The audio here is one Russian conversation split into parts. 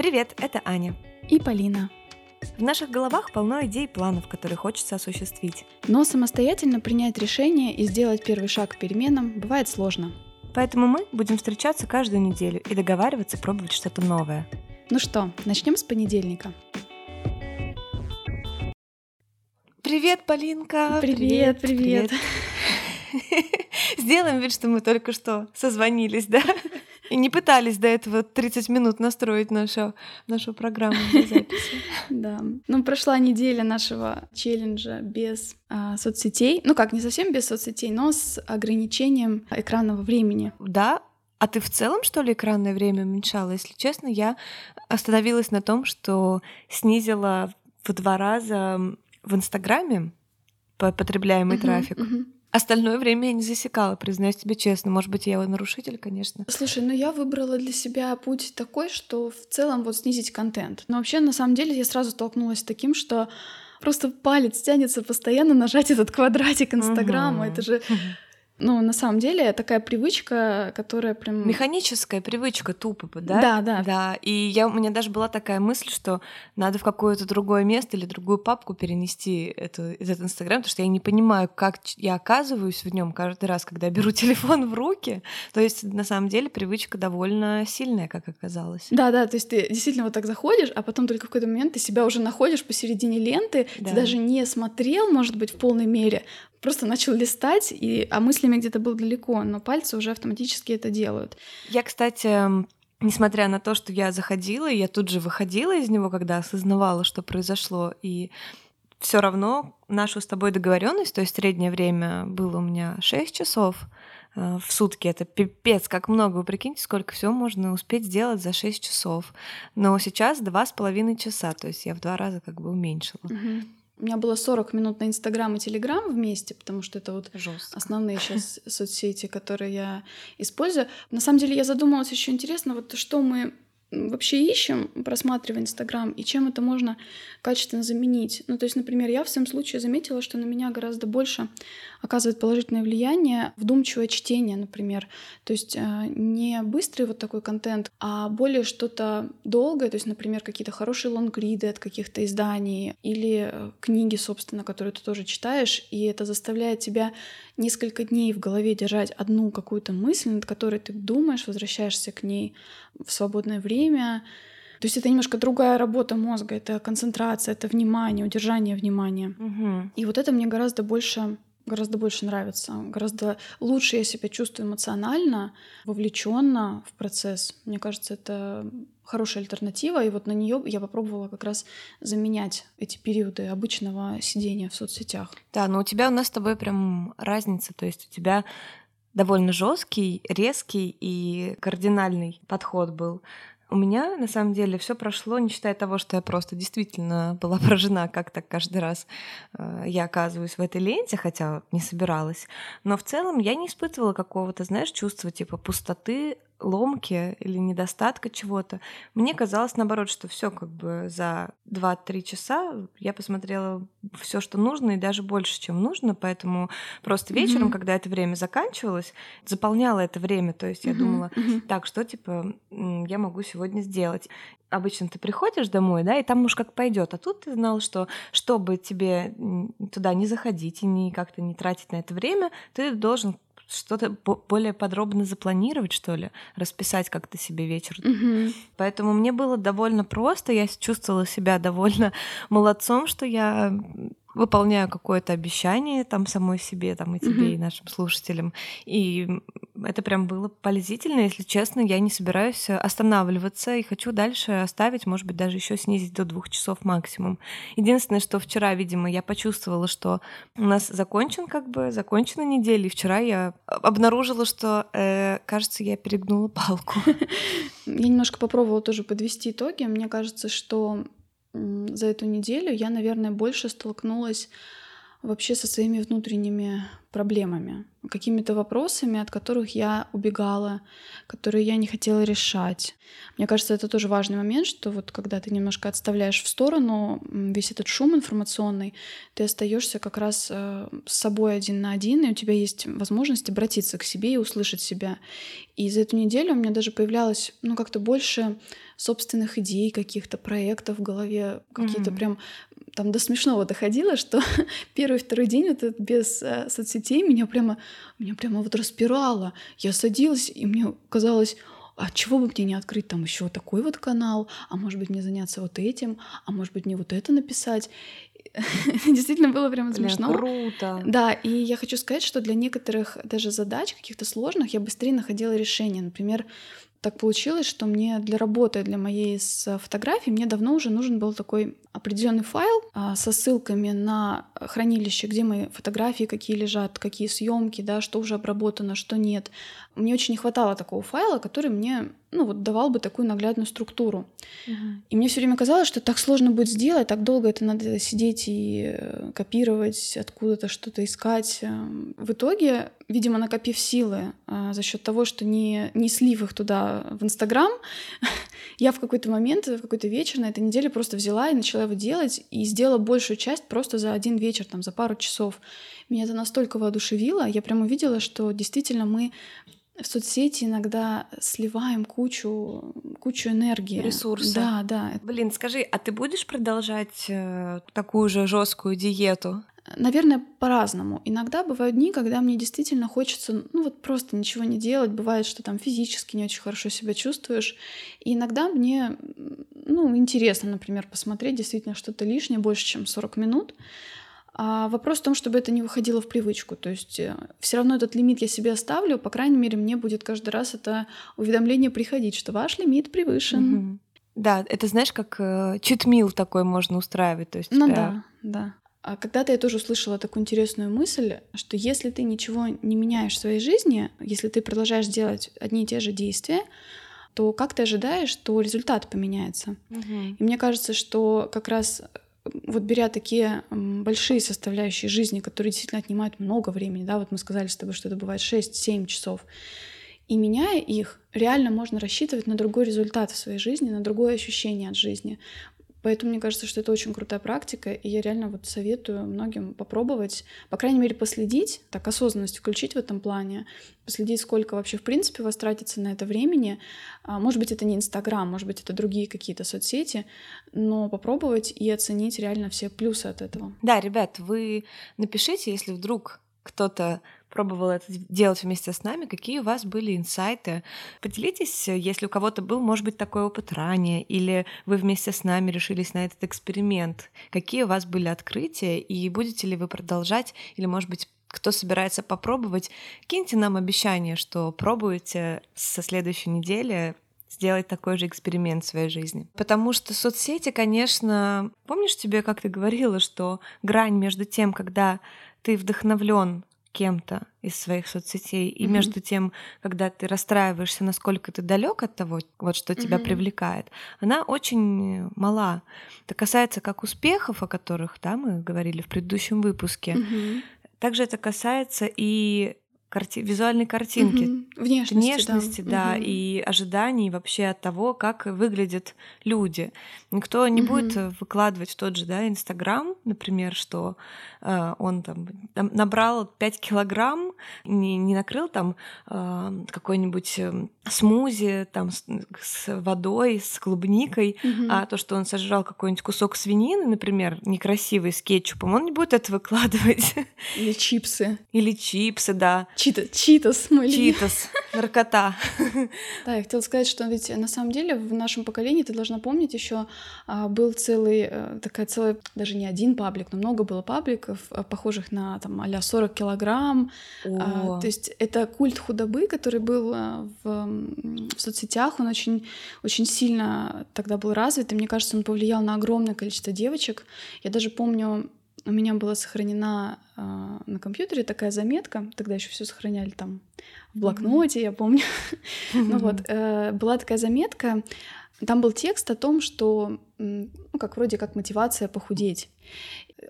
Привет, это Аня. И Полина. В наших головах полно идей и планов, которые хочется осуществить. Но самостоятельно принять решение и сделать первый шаг к переменам бывает сложно. Поэтому мы будем встречаться каждую неделю и договариваться пробовать что-то новое. Ну что, начнем с понедельника. Привет, Полинка! Привет, привет! привет. Сделаем вид, что мы только что созвонились, да? И не пытались до этого 30 минут настроить нашу, нашу программу для записи. Да. Ну, прошла неделя нашего челленджа без а, соцсетей. Ну как, не совсем без соцсетей, но с ограничением экранного времени. Да, а ты в целом, что ли, экранное время уменьшала? Если честно, я остановилась на том, что снизила в два раза в Инстаграме потребляемый uh-huh, трафик. Uh-huh. Остальное время я не засекала, признаюсь тебе честно. Может быть, я нарушитель, конечно. Слушай, ну я выбрала для себя путь такой, что в целом вот снизить контент. Но вообще, на самом деле, я сразу столкнулась с таким, что просто палец тянется постоянно нажать этот квадратик Инстаграма. Угу. Это же ну, на самом деле, такая привычка, которая прям... Механическая привычка, тупо, да? Да, да. Да, и я, у меня даже была такая мысль, что надо в какое-то другое место или другую папку перенести эту, этот Инстаграм, потому что я не понимаю, как я оказываюсь в нем каждый раз, когда я беру телефон в руки. То есть, на самом деле, привычка довольно сильная, как оказалось. Да, да, то есть ты действительно вот так заходишь, а потом только в какой-то момент ты себя уже находишь посередине ленты, да. ты даже не смотрел, может быть, в полной мере, просто начал листать, и, а мыслями где-то был далеко, но пальцы уже автоматически это делают. Я, кстати, несмотря на то, что я заходила, я тут же выходила из него, когда осознавала, что произошло, и все равно нашу с тобой договоренность, то есть среднее время было у меня 6 часов э, в сутки. Это пипец, как много. Вы прикиньте, сколько всего можно успеть сделать за 6 часов. Но сейчас два с половиной часа, то есть я в два раза как бы уменьшила. Угу. У меня было 40 минут на Инстаграм и Телеграм вместе, потому что это вот Жестко. основные сейчас соцсети, которые я использую. На самом деле я задумалась еще интересно, вот что мы вообще ищем, просматривая Инстаграм, и чем это можно качественно заменить. Ну, то есть, например, я в своем случае заметила, что на меня гораздо больше оказывает положительное влияние вдумчивое чтение, например. То есть э, не быстрый вот такой контент, а более что-то долгое, то есть, например, какие-то хорошие лонгриды от каких-то изданий или э, книги, собственно, которые ты тоже читаешь, и это заставляет тебя несколько дней в голове держать одну какую-то мысль, над которой ты думаешь, возвращаешься к ней в свободное время. То есть это немножко другая работа мозга, это концентрация, это внимание, удержание внимания. Угу. И вот это мне гораздо больше гораздо больше нравится, гораздо лучше я себя чувствую эмоционально, вовлеченно в процесс. Мне кажется, это хорошая альтернатива, и вот на нее я попробовала как раз заменять эти периоды обычного сидения в соцсетях. Да, но у тебя у нас с тобой прям разница, то есть у тебя довольно жесткий, резкий и кардинальный подход был. У меня, на самом деле, все прошло, не считая того, что я просто действительно была поражена, как так каждый раз э, я оказываюсь в этой ленте, хотя не собиралась. Но в целом я не испытывала какого-то, знаешь, чувства типа пустоты ломки или недостатка чего-то. Мне казалось, наоборот, что все как бы за 2-3 часа я посмотрела все, что нужно, и даже больше, чем нужно. Поэтому просто вечером, mm-hmm. когда это время заканчивалось, заполняла это время. То есть я mm-hmm. думала, mm-hmm. так, что типа я могу сегодня сделать? Обычно ты приходишь домой, да, и там уж как пойдет. А тут ты знал, что чтобы тебе туда не заходить и не как-то не тратить на это время, ты должен что-то более подробно запланировать, что ли, расписать как-то себе вечер. Угу. Поэтому мне было довольно просто, я чувствовала себя довольно молодцом, что я выполняю какое-то обещание там самой себе, там и тебе, mm-hmm. и нашим слушателям. И это прям было полезительно, если честно. Я не собираюсь останавливаться и хочу дальше оставить, может быть, даже еще снизить до двух часов максимум. Единственное, что вчера, видимо, я почувствовала, что у нас закончен как бы закончена неделя, и вчера я обнаружила, что, э, кажется, я перегнула палку. Я немножко попробовала тоже подвести итоги. Мне кажется, что за эту неделю я, наверное, больше столкнулась вообще со своими внутренними проблемами, какими-то вопросами, от которых я убегала, которые я не хотела решать. Мне кажется, это тоже важный момент, что вот когда ты немножко отставляешь в сторону весь этот шум информационный, ты остаешься как раз э, с собой один на один, и у тебя есть возможность обратиться к себе и услышать себя. И за эту неделю у меня даже появлялось, ну, как-то больше собственных идей, каких-то проектов в голове, какие-то mm-hmm. прям там до смешного доходило, что первый второй день вот этот без э, соцсетей меня прямо меня прямо вот распирало. Я садилась и мне казалось, а чего бы мне не открыть там еще такой вот канал, а может быть мне заняться вот этим, а может быть мне вот это написать. Действительно было прямо смешно. Круто. Да, и я хочу сказать, что для некоторых даже задач каких-то сложных я быстрее находила решение. Например, так получилось, что мне для работы, для моей с фотографией, мне давно уже нужен был такой определенный файл а, со ссылками на хранилище, где мои фотографии, какие лежат, какие съемки, да, что уже обработано, что нет. Мне очень не хватало такого файла, который мне ну, вот давал бы такую наглядную структуру. Uh-huh. И мне все время казалось, что так сложно будет сделать, так долго это надо сидеть и э, копировать, откуда-то что-то искать. Эм, в итоге, видимо, накопив силы а, за счет того, что не, не слив их туда в Инстаграм, я в какой-то момент, в какой-то вечер на этой неделе просто взяла и начала его делать, и сделала большую часть просто за один вечер, там, за пару часов. Меня это настолько воодушевило, я прям увидела, что действительно мы в соцсети иногда сливаем кучу, кучу энергии. Ресурсов. Да, да. Блин, скажи, а ты будешь продолжать э, такую же жесткую диету? Наверное, по-разному. Иногда бывают дни, когда мне действительно хочется, ну вот просто ничего не делать. Бывает, что там физически не очень хорошо себя чувствуешь. И иногда мне, ну, интересно, например, посмотреть действительно что-то лишнее, больше, чем 40 минут. А вопрос в том, чтобы это не выходило в привычку. То есть э, все равно этот лимит я себе оставлю, по крайней мере, мне будет каждый раз это уведомление приходить, что ваш лимит превышен. Угу. Да, это знаешь, как э, читмил такой можно устраивать. То есть ну тебя... да, да. А когда-то я тоже услышала такую интересную мысль, что если ты ничего не меняешь в своей жизни, если ты продолжаешь делать одни и те же действия, то как ты ожидаешь, что результат поменяется? Угу. И мне кажется, что как раз вот беря такие большие составляющие жизни, которые действительно отнимают много времени, да, вот мы сказали с тобой, что это бывает 6-7 часов, и меняя их, реально можно рассчитывать на другой результат в своей жизни, на другое ощущение от жизни. Поэтому мне кажется, что это очень крутая практика, и я реально вот советую многим попробовать, по крайней мере, последить, так осознанность включить в этом плане, последить, сколько вообще в принципе у вас тратится на это времени. А, может быть, это не Инстаграм, может быть, это другие какие-то соцсети, но попробовать и оценить реально все плюсы от этого. Да, ребят, вы напишите, если вдруг кто-то пробовал это делать вместе с нами, какие у вас были инсайты. Поделитесь, если у кого-то был, может быть, такой опыт ранее, или вы вместе с нами решились на этот эксперимент. Какие у вас были открытия, и будете ли вы продолжать, или, может быть, кто собирается попробовать, киньте нам обещание, что пробуете со следующей недели сделать такой же эксперимент в своей жизни. Потому что соцсети, конечно, помнишь тебе, как ты говорила, что грань между тем, когда ты вдохновлен кем-то из своих соцсетей, и mm-hmm. между тем, когда ты расстраиваешься, насколько ты далек от того, вот что тебя mm-hmm. привлекает, она очень мала. Это касается как успехов, о которых да, мы говорили в предыдущем выпуске, mm-hmm. также это касается и карти- визуальной картинки, угу. внешности, внешности да, да угу. и ожиданий вообще от того, как выглядят люди. Никто не угу. будет выкладывать в тот же, да, Инстаграм, например, что э, он там, набрал 5 килограмм, не, не накрыл там э, какой-нибудь э, смузи там с, с водой, с клубникой, угу. а то, что он сожрал какой-нибудь кусок свинины, например, некрасивый с кетчупом, он не будет это выкладывать. Или чипсы. Или чипсы, да. Чита, читос мой Читос, наркота. Да, я хотела сказать, что ведь на самом деле в нашем поколении, ты должна помнить, еще а, был целый, а, такая целая, даже не один паблик, но много было пабликов, а, похожих на там а 40 килограмм. А, то есть это культ худобы, который был а, в, в соцсетях, он очень, очень сильно тогда был развит, и мне кажется, он повлиял на огромное количество девочек. Я даже помню, у меня была сохранена э, на компьютере такая заметка, тогда еще все сохраняли там в блокноте, mm-hmm. я помню. Mm-hmm. ну вот, э, была такая заметка, там был текст о том, что, ну, как вроде как мотивация похудеть.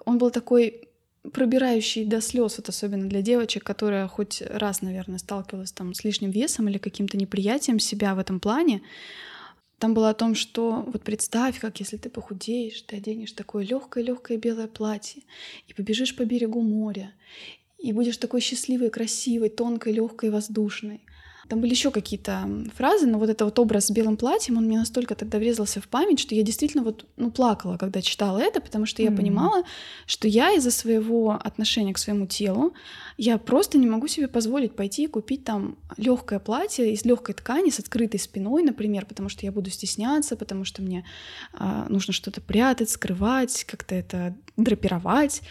Он был такой пробирающий до слез, вот особенно для девочек, которая хоть раз, наверное, сталкивалась там с лишним весом или каким-то неприятием себя в этом плане. Там было о том, что вот представь, как если ты похудеешь, ты оденешь такое легкое-легкое белое платье и побежишь по берегу моря, и будешь такой счастливой, красивой, тонкой, легкой, воздушной. Там были еще какие-то фразы, но вот этот вот образ с белым платьем, он мне настолько тогда врезался в память, что я действительно вот, ну, плакала, когда читала это, потому что я mm-hmm. понимала, что я из-за своего отношения к своему телу, я просто не могу себе позволить пойти и купить там легкое платье из легкой ткани с открытой спиной, например, потому что я буду стесняться, потому что мне э, нужно что-то прятать, скрывать, как-то это драпировать.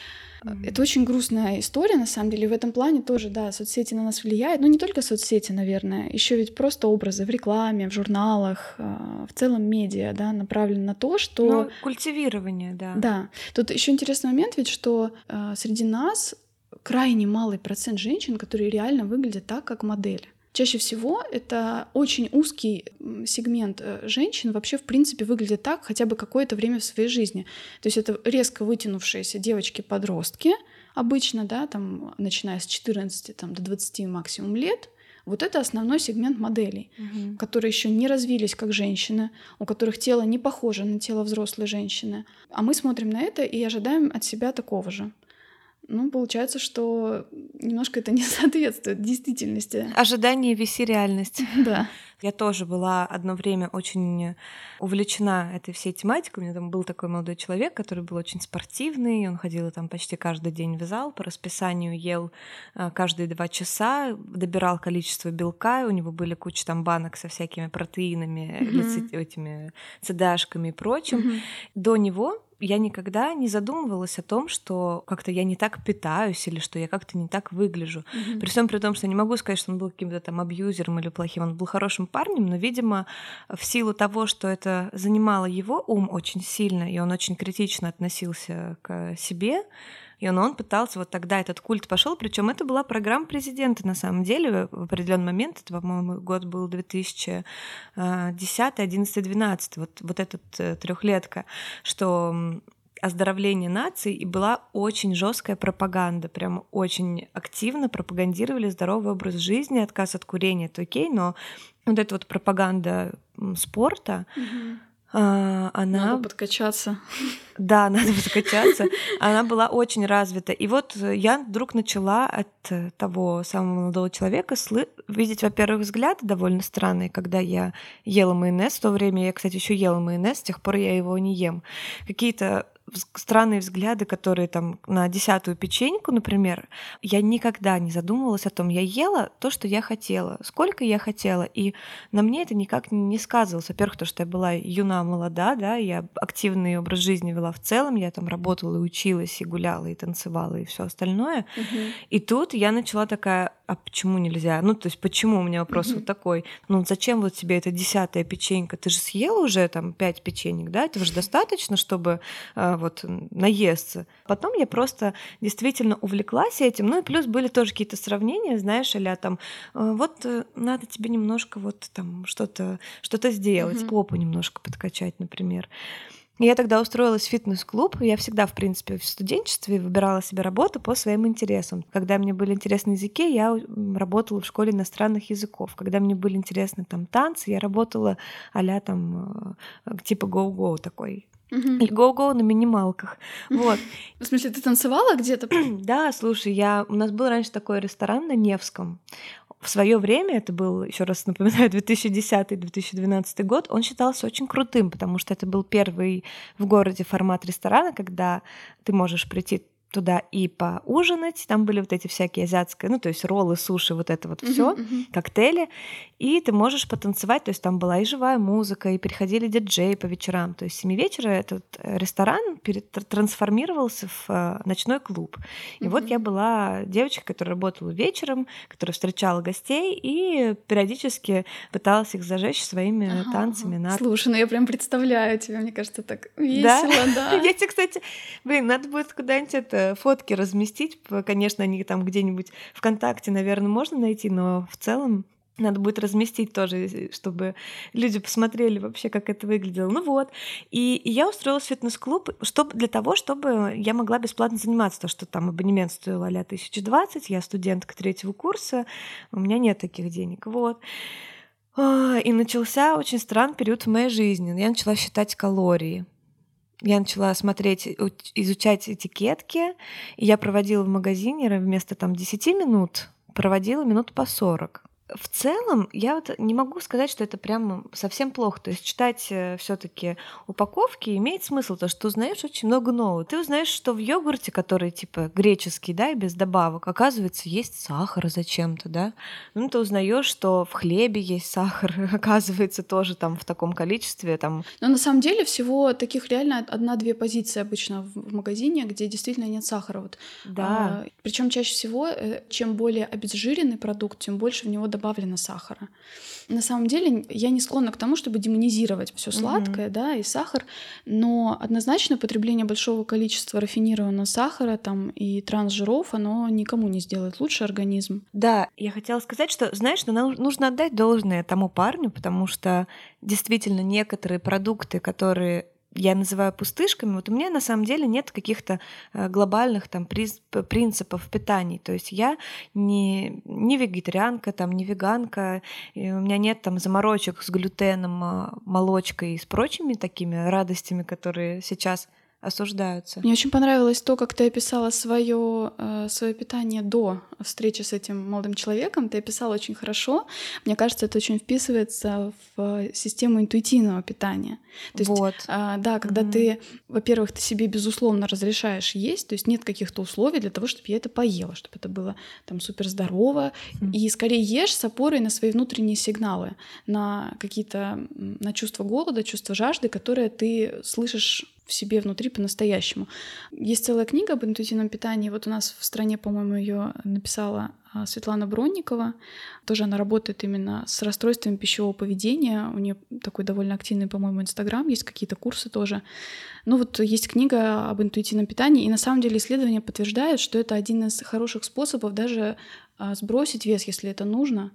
Mm-hmm. Это очень грустная история, на самом деле. В этом плане тоже, да, соцсети на нас влияют. Но не только соцсети, наверное, еще ведь просто образы в рекламе, в журналах, а, в целом медиа, да, направлены на то, что... Ну, культивирование, да. Да. Тут еще интересный момент ведь, что э, среди нас крайне малый процент женщин, которые реально выглядят так, как модели. Чаще всего это очень узкий сегмент э, женщин вообще в принципе выглядит так хотя бы какое-то время в своей жизни. То есть это резко вытянувшиеся девочки-подростки, обычно, да, там, начиная с 14 там, до 20 максимум лет, вот это основной сегмент моделей, угу. которые еще не развились как женщины, у которых тело не похоже на тело взрослой женщины. А мы смотрим на это и ожидаем от себя такого же. Ну, получается, что немножко это не соответствует действительности. Ожидание виси реальность. Да. Я тоже была одно время очень увлечена этой всей тематикой. У меня там был такой молодой человек, который был очень спортивный. Он ходил там почти каждый день в зал, по расписанию ел а, каждые два часа, добирал количество белка. У него были куча там банок со всякими протеинами, mm-hmm. этими цедашками и прочим. Mm-hmm. До него я никогда не задумывалась о том, что как-то я не так питаюсь или что я как-то не так выгляжу. Mm-hmm. При всем при том, что не могу сказать, что он был каким-то там абьюзером или плохим, он был хорошим парнем, но, видимо, в силу того, что это занимало его ум очень сильно, и он очень критично относился к себе, и он, он пытался, вот тогда этот культ пошел, причем это была программа президента на самом деле в определенный момент, это, по-моему, год был 2010, 11, 12, вот, вот этот э, трехлетка, что оздоровление наций, и была очень жесткая пропаганда, прям очень активно пропагандировали здоровый образ жизни, отказ от курения, это окей, но вот эта вот пропаганда спорта, а, она... Надо подкачаться. Да, надо подкачаться. Она была очень развита. И вот я вдруг начала от того самого молодого человека сл... видеть, во-первых, взгляды довольно странные, когда я ела майонез. В то время я, кстати, еще ела майонез, с тех пор я его не ем. Какие-то странные взгляды, которые там на десятую печеньку, например, я никогда не задумывалась о том, я ела то, что я хотела, сколько я хотела, и на мне это никак не сказывалось. Во-первых, то, что я была юна, молода, да, я активный образ жизни вела в целом, я там работала и училась, и гуляла, и танцевала, и все остальное. Угу. И тут я начала такая, а почему нельзя? Ну, то есть, почему у меня вопрос mm-hmm. вот такой? Ну, зачем вот тебе эта десятая печенька? Ты же съела уже там пять печенек, да? Это же достаточно, чтобы э, вот наесться. Потом я просто действительно увлеклась этим. Ну, и плюс были тоже какие-то сравнения, знаешь, а там, э, вот э, надо тебе немножко вот там что-то что сделать, mm-hmm. попу немножко подкачать, например. Я тогда устроилась в фитнес-клуб. Я всегда, в принципе, в студенчестве выбирала себе работу по своим интересам. Когда мне были интересны языки, я работала в школе иностранных языков. Когда мне были интересны там танцы, я работала а там э, типа go-go такой. Или go-go на минималках. Вот. В смысле, ты танцевала где-то? да, слушай, я... у нас был раньше такой ресторан на Невском в свое время, это был, еще раз напоминаю, 2010-2012 год, он считался очень крутым, потому что это был первый в городе формат ресторана, когда ты можешь прийти туда и поужинать. Там были вот эти всякие азиатские, ну, то есть роллы, суши, вот это вот все, uh-huh, uh-huh. коктейли. И ты можешь потанцевать, то есть там была и живая музыка, и приходили диджеи по вечерам. То есть с 7 вечера этот ресторан перед, трансформировался в э, ночной клуб. И uh-huh. вот я была девочкой, которая работала вечером, которая встречала гостей и периодически пыталась их зажечь своими uh-huh, танцами. На... Слушай, ну я прям представляю тебя, мне кажется, так весело, да. да. Я тебе, кстати, блин, надо будет куда-нибудь это Э, фотки разместить. Конечно, они там где-нибудь ВКонтакте, наверное, можно найти, но в целом Надо будет разместить тоже, чтобы люди посмотрели вообще, как это выглядело. Ну вот. И, я устроилась в фитнес-клуб чтобы, для того, чтобы я могла бесплатно заниматься. То, что там абонемент стоил а 1020, я студентка третьего курса, у меня нет таких денег. Вот. А, и начался очень странный период в моей жизни. Я начала считать калории. Я начала смотреть, изучать этикетки, и я проводила в магазине вместо там 10 минут, проводила минут по 40 в целом, я вот не могу сказать, что это прям совсем плохо. То есть читать э, все-таки упаковки имеет смысл, то что ты узнаешь очень много нового. Ты узнаешь, что в йогурте, который типа греческий, да, и без добавок, оказывается, есть сахар зачем-то, да. Ну, ты узнаешь, что в хлебе есть сахар, оказывается, тоже там в таком количестве. Там... Но на самом деле всего таких реально одна-две позиции обычно в магазине, где действительно нет сахара. Вот. Да. А, причем чаще всего, э, чем более обезжиренный продукт, тем больше в него добавляют добавлено сахара. На самом деле я не склонна к тому, чтобы демонизировать все сладкое, mm-hmm. да, и сахар, но однозначно потребление большого количества рафинированного сахара там и трансжиров, оно никому не сделает лучше организм. Да, я хотела сказать, что, знаешь, ну, нужно отдать должное тому парню, потому что действительно некоторые продукты, которые я называю пустышками, вот у меня на самом деле нет каких-то э, глобальных там принципов питания. То есть я не, не вегетарианка, там, не веганка, у меня нет там заморочек с глютеном, а, молочкой и с прочими такими радостями, которые сейчас осуждаются. Мне очень понравилось то, как ты описала свое, э, свое питание до встречи с этим молодым человеком. Ты описала очень хорошо. Мне кажется, это очень вписывается в систему интуитивного питания. То есть, вот. Э, да, когда mm-hmm. ты, во-первых, ты себе безусловно разрешаешь есть, то есть нет каких-то условий для того, чтобы я это поела, чтобы это было там супер здорово, mm-hmm. и скорее ешь с опорой на свои внутренние сигналы, на какие-то на чувство голода, чувство жажды, которые ты слышишь в себе внутри по-настоящему. Есть целая книга об интуитивном питании. Вот у нас в стране, по-моему, ее написала а, Светлана Бронникова. Тоже она работает именно с расстройствами пищевого поведения. У нее такой довольно активный, по-моему, Инстаграм, есть какие-то курсы тоже. Ну вот есть книга об интуитивном питании, и на самом деле исследования подтверждают, что это один из хороших способов даже а, сбросить вес, если это нужно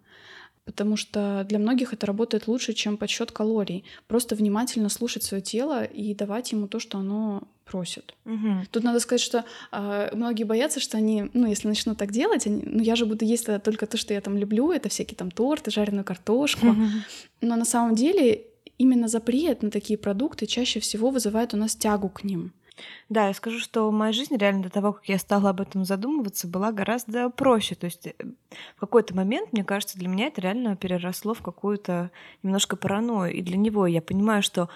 потому что для многих это работает лучше, чем подсчет калорий. Просто внимательно слушать свое тело и давать ему то, что оно просит. Угу. Тут надо сказать, что э, многие боятся, что они, ну, если начнут так делать, они, ну, я же буду есть только то, что я там люблю, это всякие там торты, жареную картошку. Угу. Но на самом деле именно запрет на такие продукты чаще всего вызывает у нас тягу к ним. Да, я скажу, что моя жизнь реально до того, как я стала об этом задумываться, была гораздо проще. То есть э, в какой-то момент, мне кажется, для меня это реально переросло в какую-то немножко паранойю. И для него я понимаю, что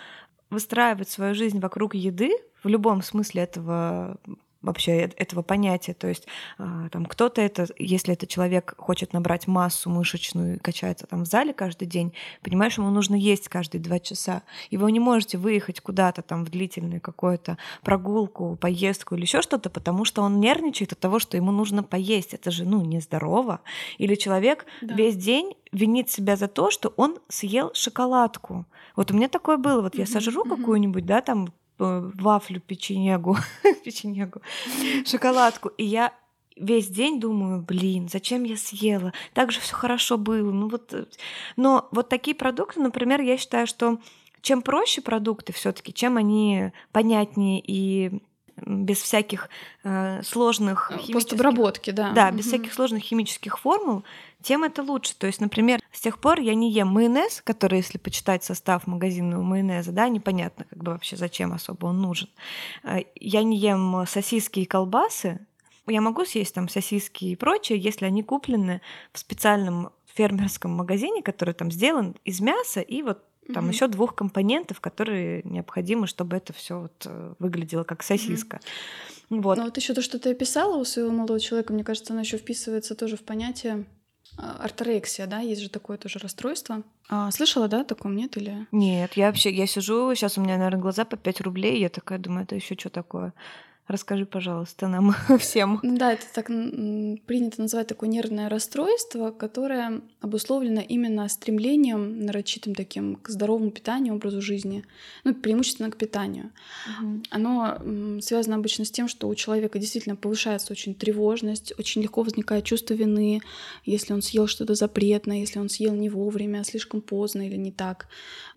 выстраивать свою жизнь вокруг еды в любом смысле этого вообще этого понятия. То есть а, там кто-то это, если этот человек хочет набрать массу мышечную и качается там в зале каждый день, понимаешь, ему нужно есть каждые два часа. И вы не можете выехать куда-то там в длительную какую-то прогулку, поездку или еще что-то, потому что он нервничает от того, что ему нужно поесть. Это же, ну, нездорово. Или человек да. весь день винит себя за то, что он съел шоколадку. Вот у меня такое было. Вот я сожру какую-нибудь, да, там вафлю, печенегу, печенегу, шоколадку. И я весь день думаю, блин, зачем я съела? Так же все хорошо было. Ну вот, э, но вот такие продукты, например, я считаю, что чем проще продукты все-таки, чем они понятнее и без всяких э, сложных химических... Постобработки, да. Да, без угу. всяких сложных химических формул, тем это лучше. То есть, например, с тех пор я не ем майонез, который, если почитать состав магазинного майонеза, да, непонятно как бы вообще зачем особо он нужен. Э, я не ем сосиски и колбасы. Я могу съесть там сосиски и прочее, если они куплены в специальном фермерском магазине, который там сделан из мяса и вот там mm-hmm. еще двух компонентов, которые необходимы, чтобы это все вот э, выглядело как сосиска. Mm-hmm. Вот. Ну вот еще то, что ты описала у своего молодого человека, мне кажется, оно еще вписывается тоже в понятие а, орторексия, да, есть же такое тоже расстройство. А, слышала, да, такое нет или? Нет, я вообще, я сижу, сейчас у меня, наверное, глаза по 5 рублей, я такая думаю, это еще что такое? Расскажи, пожалуйста, нам всем. Ну да, это так принято называть такое нервное расстройство, которое обусловлено именно стремлением нарочитым таким к здоровому питанию, образу жизни, ну, преимущественно к питанию. Угу. Оно связано обычно с тем, что у человека действительно повышается очень тревожность, очень легко возникает чувство вины, если он съел что-то запретное, если он съел не вовремя, слишком поздно или не так.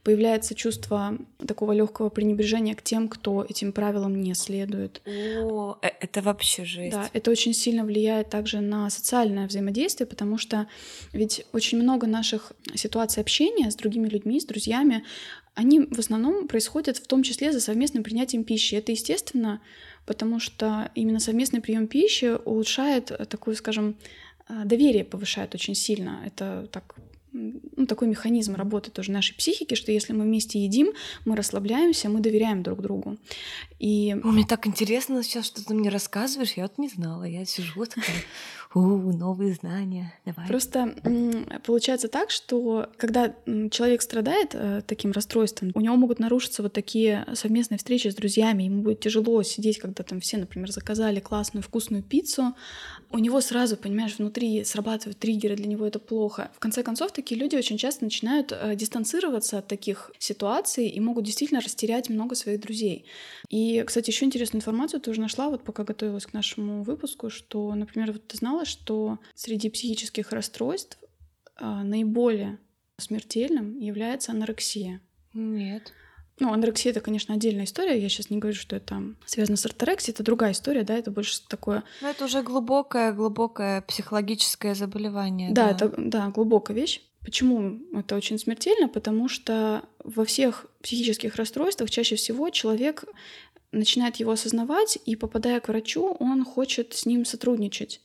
Появляется чувство такого легкого пренебрежения к тем, кто этим правилам не следует. О, э, это вообще жесть. Да, это очень сильно влияет также на социальное взаимодействие, потому что ведь очень много наших ситуаций общения с другими людьми, с друзьями, они в основном происходят в том числе за совместным принятием пищи. Это естественно, потому что именно совместный прием пищи улучшает такую, скажем, э, доверие повышает очень сильно. Это так ну, такой механизм работы тоже нашей психики, что если мы вместе едим, мы расслабляемся, мы доверяем друг другу. И... О, мне так интересно сейчас, что ты мне рассказываешь, я вот не знала, я сижу такая, у, новые знания, давай. Просто получается так, что когда человек страдает э, таким расстройством, у него могут нарушиться вот такие совместные встречи с друзьями, ему будет тяжело сидеть, когда там все, например, заказали классную вкусную пиццу, у него сразу, понимаешь, внутри срабатывают триггеры, для него это плохо. В конце концов, такие люди очень часто начинают э, дистанцироваться от таких ситуаций и могут действительно растерять много своих друзей. И, кстати, еще интересную информацию тоже нашла, вот пока готовилась к нашему выпуску, что, например, вот ты знала, узнала, что среди психических расстройств а, наиболее смертельным является анорексия. Нет. Ну, анорексия это, конечно, отдельная история. Я сейчас не говорю, что это связано с орторексией, это другая история, да, это больше такое. Ну, это уже глубокое, глубокое психологическое заболевание. Да, да, это да, глубокая вещь. Почему это очень смертельно? Потому что во всех психических расстройствах чаще всего человек начинает его осознавать, и попадая к врачу, он хочет с ним сотрудничать.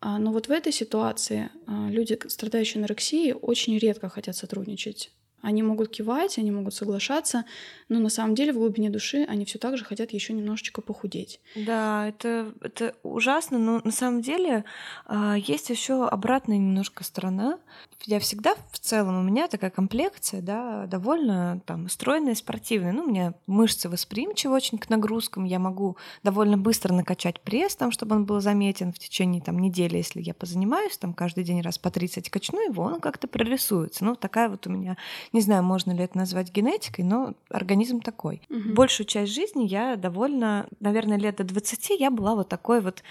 А, но вот в этой ситуации а, люди, страдающие анорексией, очень редко хотят сотрудничать. Они могут кивать, они могут соглашаться, но на самом деле в глубине души они все так же хотят еще немножечко похудеть. Да, это, это ужасно, но на самом деле э, есть еще обратная немножко сторона. Я всегда в целом, у меня такая комплекция, да, довольно там стройная, спортивная. Ну, у меня мышцы восприимчивы очень к нагрузкам, я могу довольно быстро накачать пресс, там, чтобы он был заметен в течение там, недели, если я позанимаюсь, там каждый день раз по 30 качну его, он как-то прорисуется. Ну, такая вот у меня не знаю, можно ли это назвать генетикой, но организм такой. Угу. Большую часть жизни я довольно, наверное, лет до 20 я была вот такой вот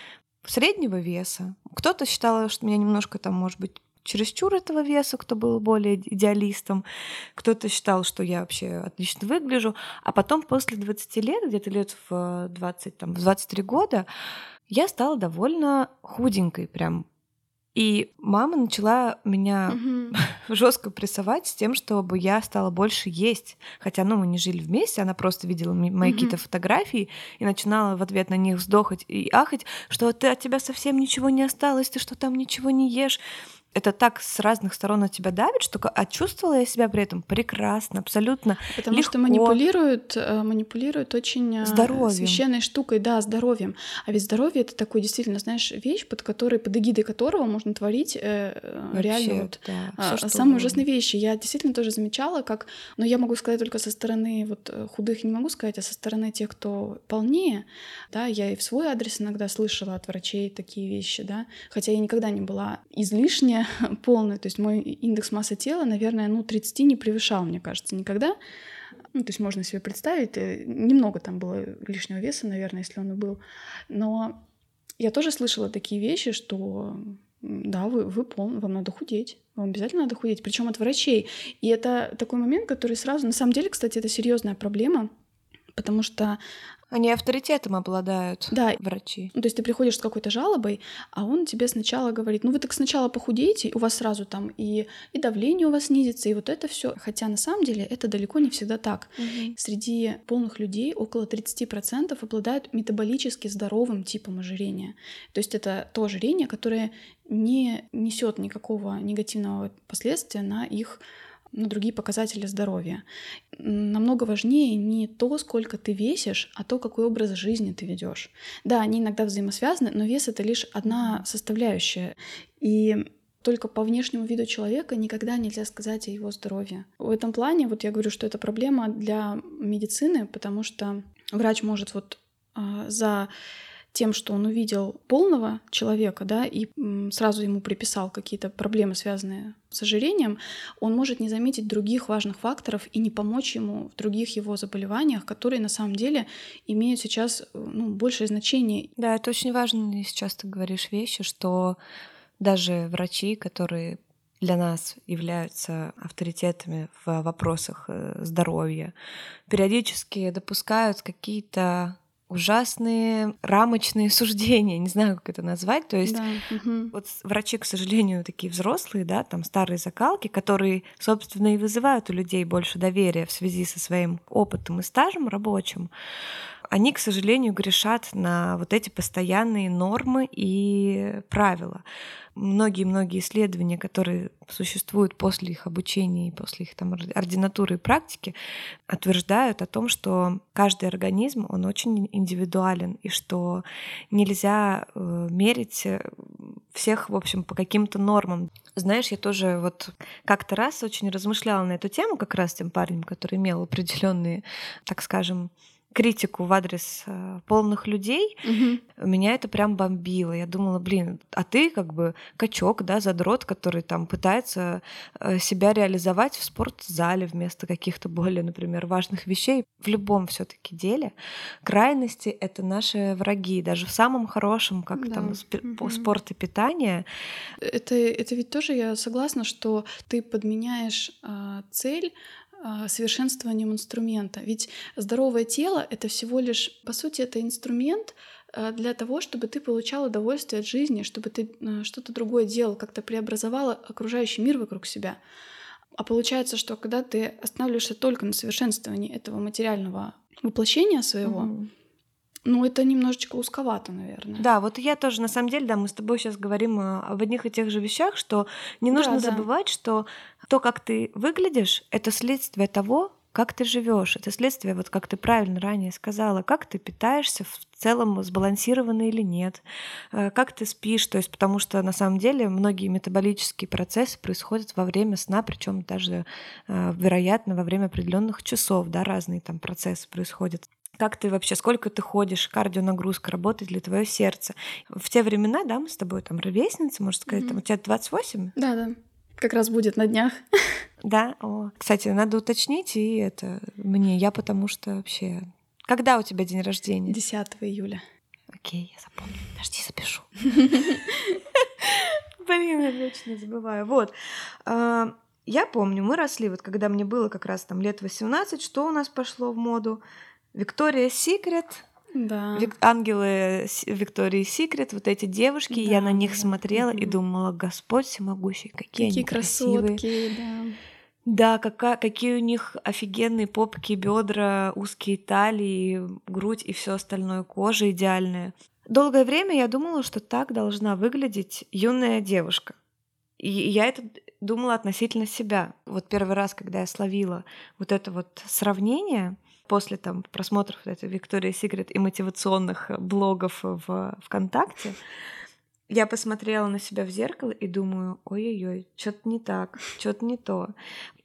среднего веса. Кто-то считал, что меня немножко там, может быть, чересчур этого веса, кто был более идеалистом. Кто-то считал, что я вообще отлично выгляжу. А потом после 20 лет, где-то лет в 20, там, в 23 года, я стала довольно худенькой, прям и мама начала меня угу. жестко прессовать с тем, чтобы я стала больше есть. Хотя, ну, мы не жили вместе, она просто видела мои угу. какие-то фотографии и начинала в ответ на них вздохать и ахать, что ты от тебя совсем ничего не осталось, ты что там ничего не ешь это так с разных сторон на тебя давит, что а чувствовала я себя при этом прекрасно, абсолютно Потому легко. что манипулируют, э, манипулируют очень э, здоровьем. священной штукой, да, здоровьем. А ведь здоровье — это такой действительно, знаешь, вещь, под которой, под эгидой которого можно творить э, Вообще, реально вот, да, а, самые ужасные вещи. Я действительно тоже замечала, как, но я могу сказать только со стороны вот э, худых не могу сказать, а со стороны тех, кто полнее, да, я и в свой адрес иногда слышала от врачей такие вещи, да, хотя я никогда не была полная, то есть мой индекс массы тела, наверное, ну, 30 не превышал, мне кажется, никогда. Ну, то есть можно себе представить, э, немного там было лишнего веса, наверное, если он и был. Но я тоже слышала такие вещи, что да, вы, вы пол, вам надо худеть, вам обязательно надо худеть, причем от врачей. И это такой момент, который сразу, на самом деле, кстати, это серьезная проблема, потому что они авторитетом обладают, да. врачи. Ну, то есть ты приходишь с какой-то жалобой, а он тебе сначала говорит, ну вы так сначала похудеете, у вас сразу там и, и давление у вас снизится, и вот это все. Хотя на самом деле это далеко не всегда так. Угу. Среди полных людей около 30% обладают метаболически здоровым типом ожирения. То есть это то ожирение, которое не несет никакого негативного последствия на их на другие показатели здоровья. Намного важнее не то, сколько ты весишь, а то, какой образ жизни ты ведешь. Да, они иногда взаимосвязаны, но вес это лишь одна составляющая. И только по внешнему виду человека никогда нельзя сказать о его здоровье. В этом плане вот я говорю, что это проблема для медицины, потому что врач может вот э, за тем, что он увидел полного человека, да, и сразу ему приписал какие-то проблемы, связанные с ожирением, он может не заметить других важных факторов и не помочь ему в других его заболеваниях, которые на самом деле имеют сейчас ну, большее значение. Да, это очень важно, сейчас ты говоришь вещи, что даже врачи, которые для нас являются авторитетами в вопросах э, здоровья, периодически допускают какие-то ужасные рамочные суждения, не знаю, как это назвать. То есть да. угу. вот врачи, к сожалению, такие взрослые, да, там старые закалки, которые, собственно, и вызывают у людей больше доверия в связи со своим опытом и стажем рабочим, они, к сожалению, грешат на вот эти постоянные нормы и правила многие-многие исследования, которые существуют после их обучения и после их там ординатуры и практики, утверждают о том, что каждый организм, он очень индивидуален, и что нельзя э, мерить всех, в общем, по каким-то нормам. Знаешь, я тоже вот как-то раз очень размышляла на эту тему как раз тем парнем, который имел определенные, так скажем, критику в адрес э, полных людей, угу. меня это прям бомбило. Я думала, блин, а ты как бы качок, да, задрот, который там пытается э, себя реализовать в спортзале вместо каких-то более, например, важных вещей. В любом все таки деле крайности — это наши враги, даже в самом хорошем, как да. там угу. спорт и питание. Это, это ведь тоже я согласна, что ты подменяешь э, цель совершенствованием инструмента. Ведь здоровое тело — это всего лишь, по сути, это инструмент а, для того, чтобы ты получал удовольствие от жизни, чтобы ты а, что-то другое делал, как-то преобразовал окружающий мир вокруг себя. А получается, что когда ты останавливаешься только на совершенствовании этого материального воплощения своего, mm-hmm. Ну, это немножечко узковато, наверное. Да, вот я тоже, на самом деле, да, мы с тобой сейчас говорим об одних и тех же вещах, что не нужно да, забывать, да. что то, как ты выглядишь, это следствие того, как ты живешь. Это следствие, вот как ты правильно ранее сказала, как ты питаешься в целом сбалансированно или нет, э, как ты спишь, то есть потому что на самом деле многие метаболические процессы происходят во время сна, причем даже, э, вероятно, во время определенных часов, да, разные там процессы происходят. Как ты вообще, сколько ты ходишь, кардионагрузка, работает ли твое сердце? В те времена, да, мы с тобой там ровесницы, можно сказать, mm-hmm. там у тебя 28? Да, да. Как раз будет на днях. Да, о. Кстати, надо уточнить, и это мне, я потому что вообще... Когда у тебя день рождения? 10 июля. Окей, я запомню. Подожди, запишу. Блин, я вечно забываю. Вот. А, я помню, мы росли, вот когда мне было как раз там лет 18, что у нас пошло в моду? Виктория Секрет, да. Вик- ангелы Виктории Секрет, вот эти девушки, да, я на них да. смотрела и думала, Господь всемогущий, какие, какие они красивые. красотки, да. Да, какая, какие у них офигенные попки, бедра, узкие талии, грудь и все остальное, кожа идеальная. Долгое время я думала, что так должна выглядеть юная девушка. И я это думала относительно себя. Вот первый раз, когда я словила вот это вот сравнение, после там просмотров этой Виктории Секрет и мотивационных блогов в ВКонтакте, я посмотрела на себя в зеркало и думаю, ой-ой-ой, что-то не так, что-то не то.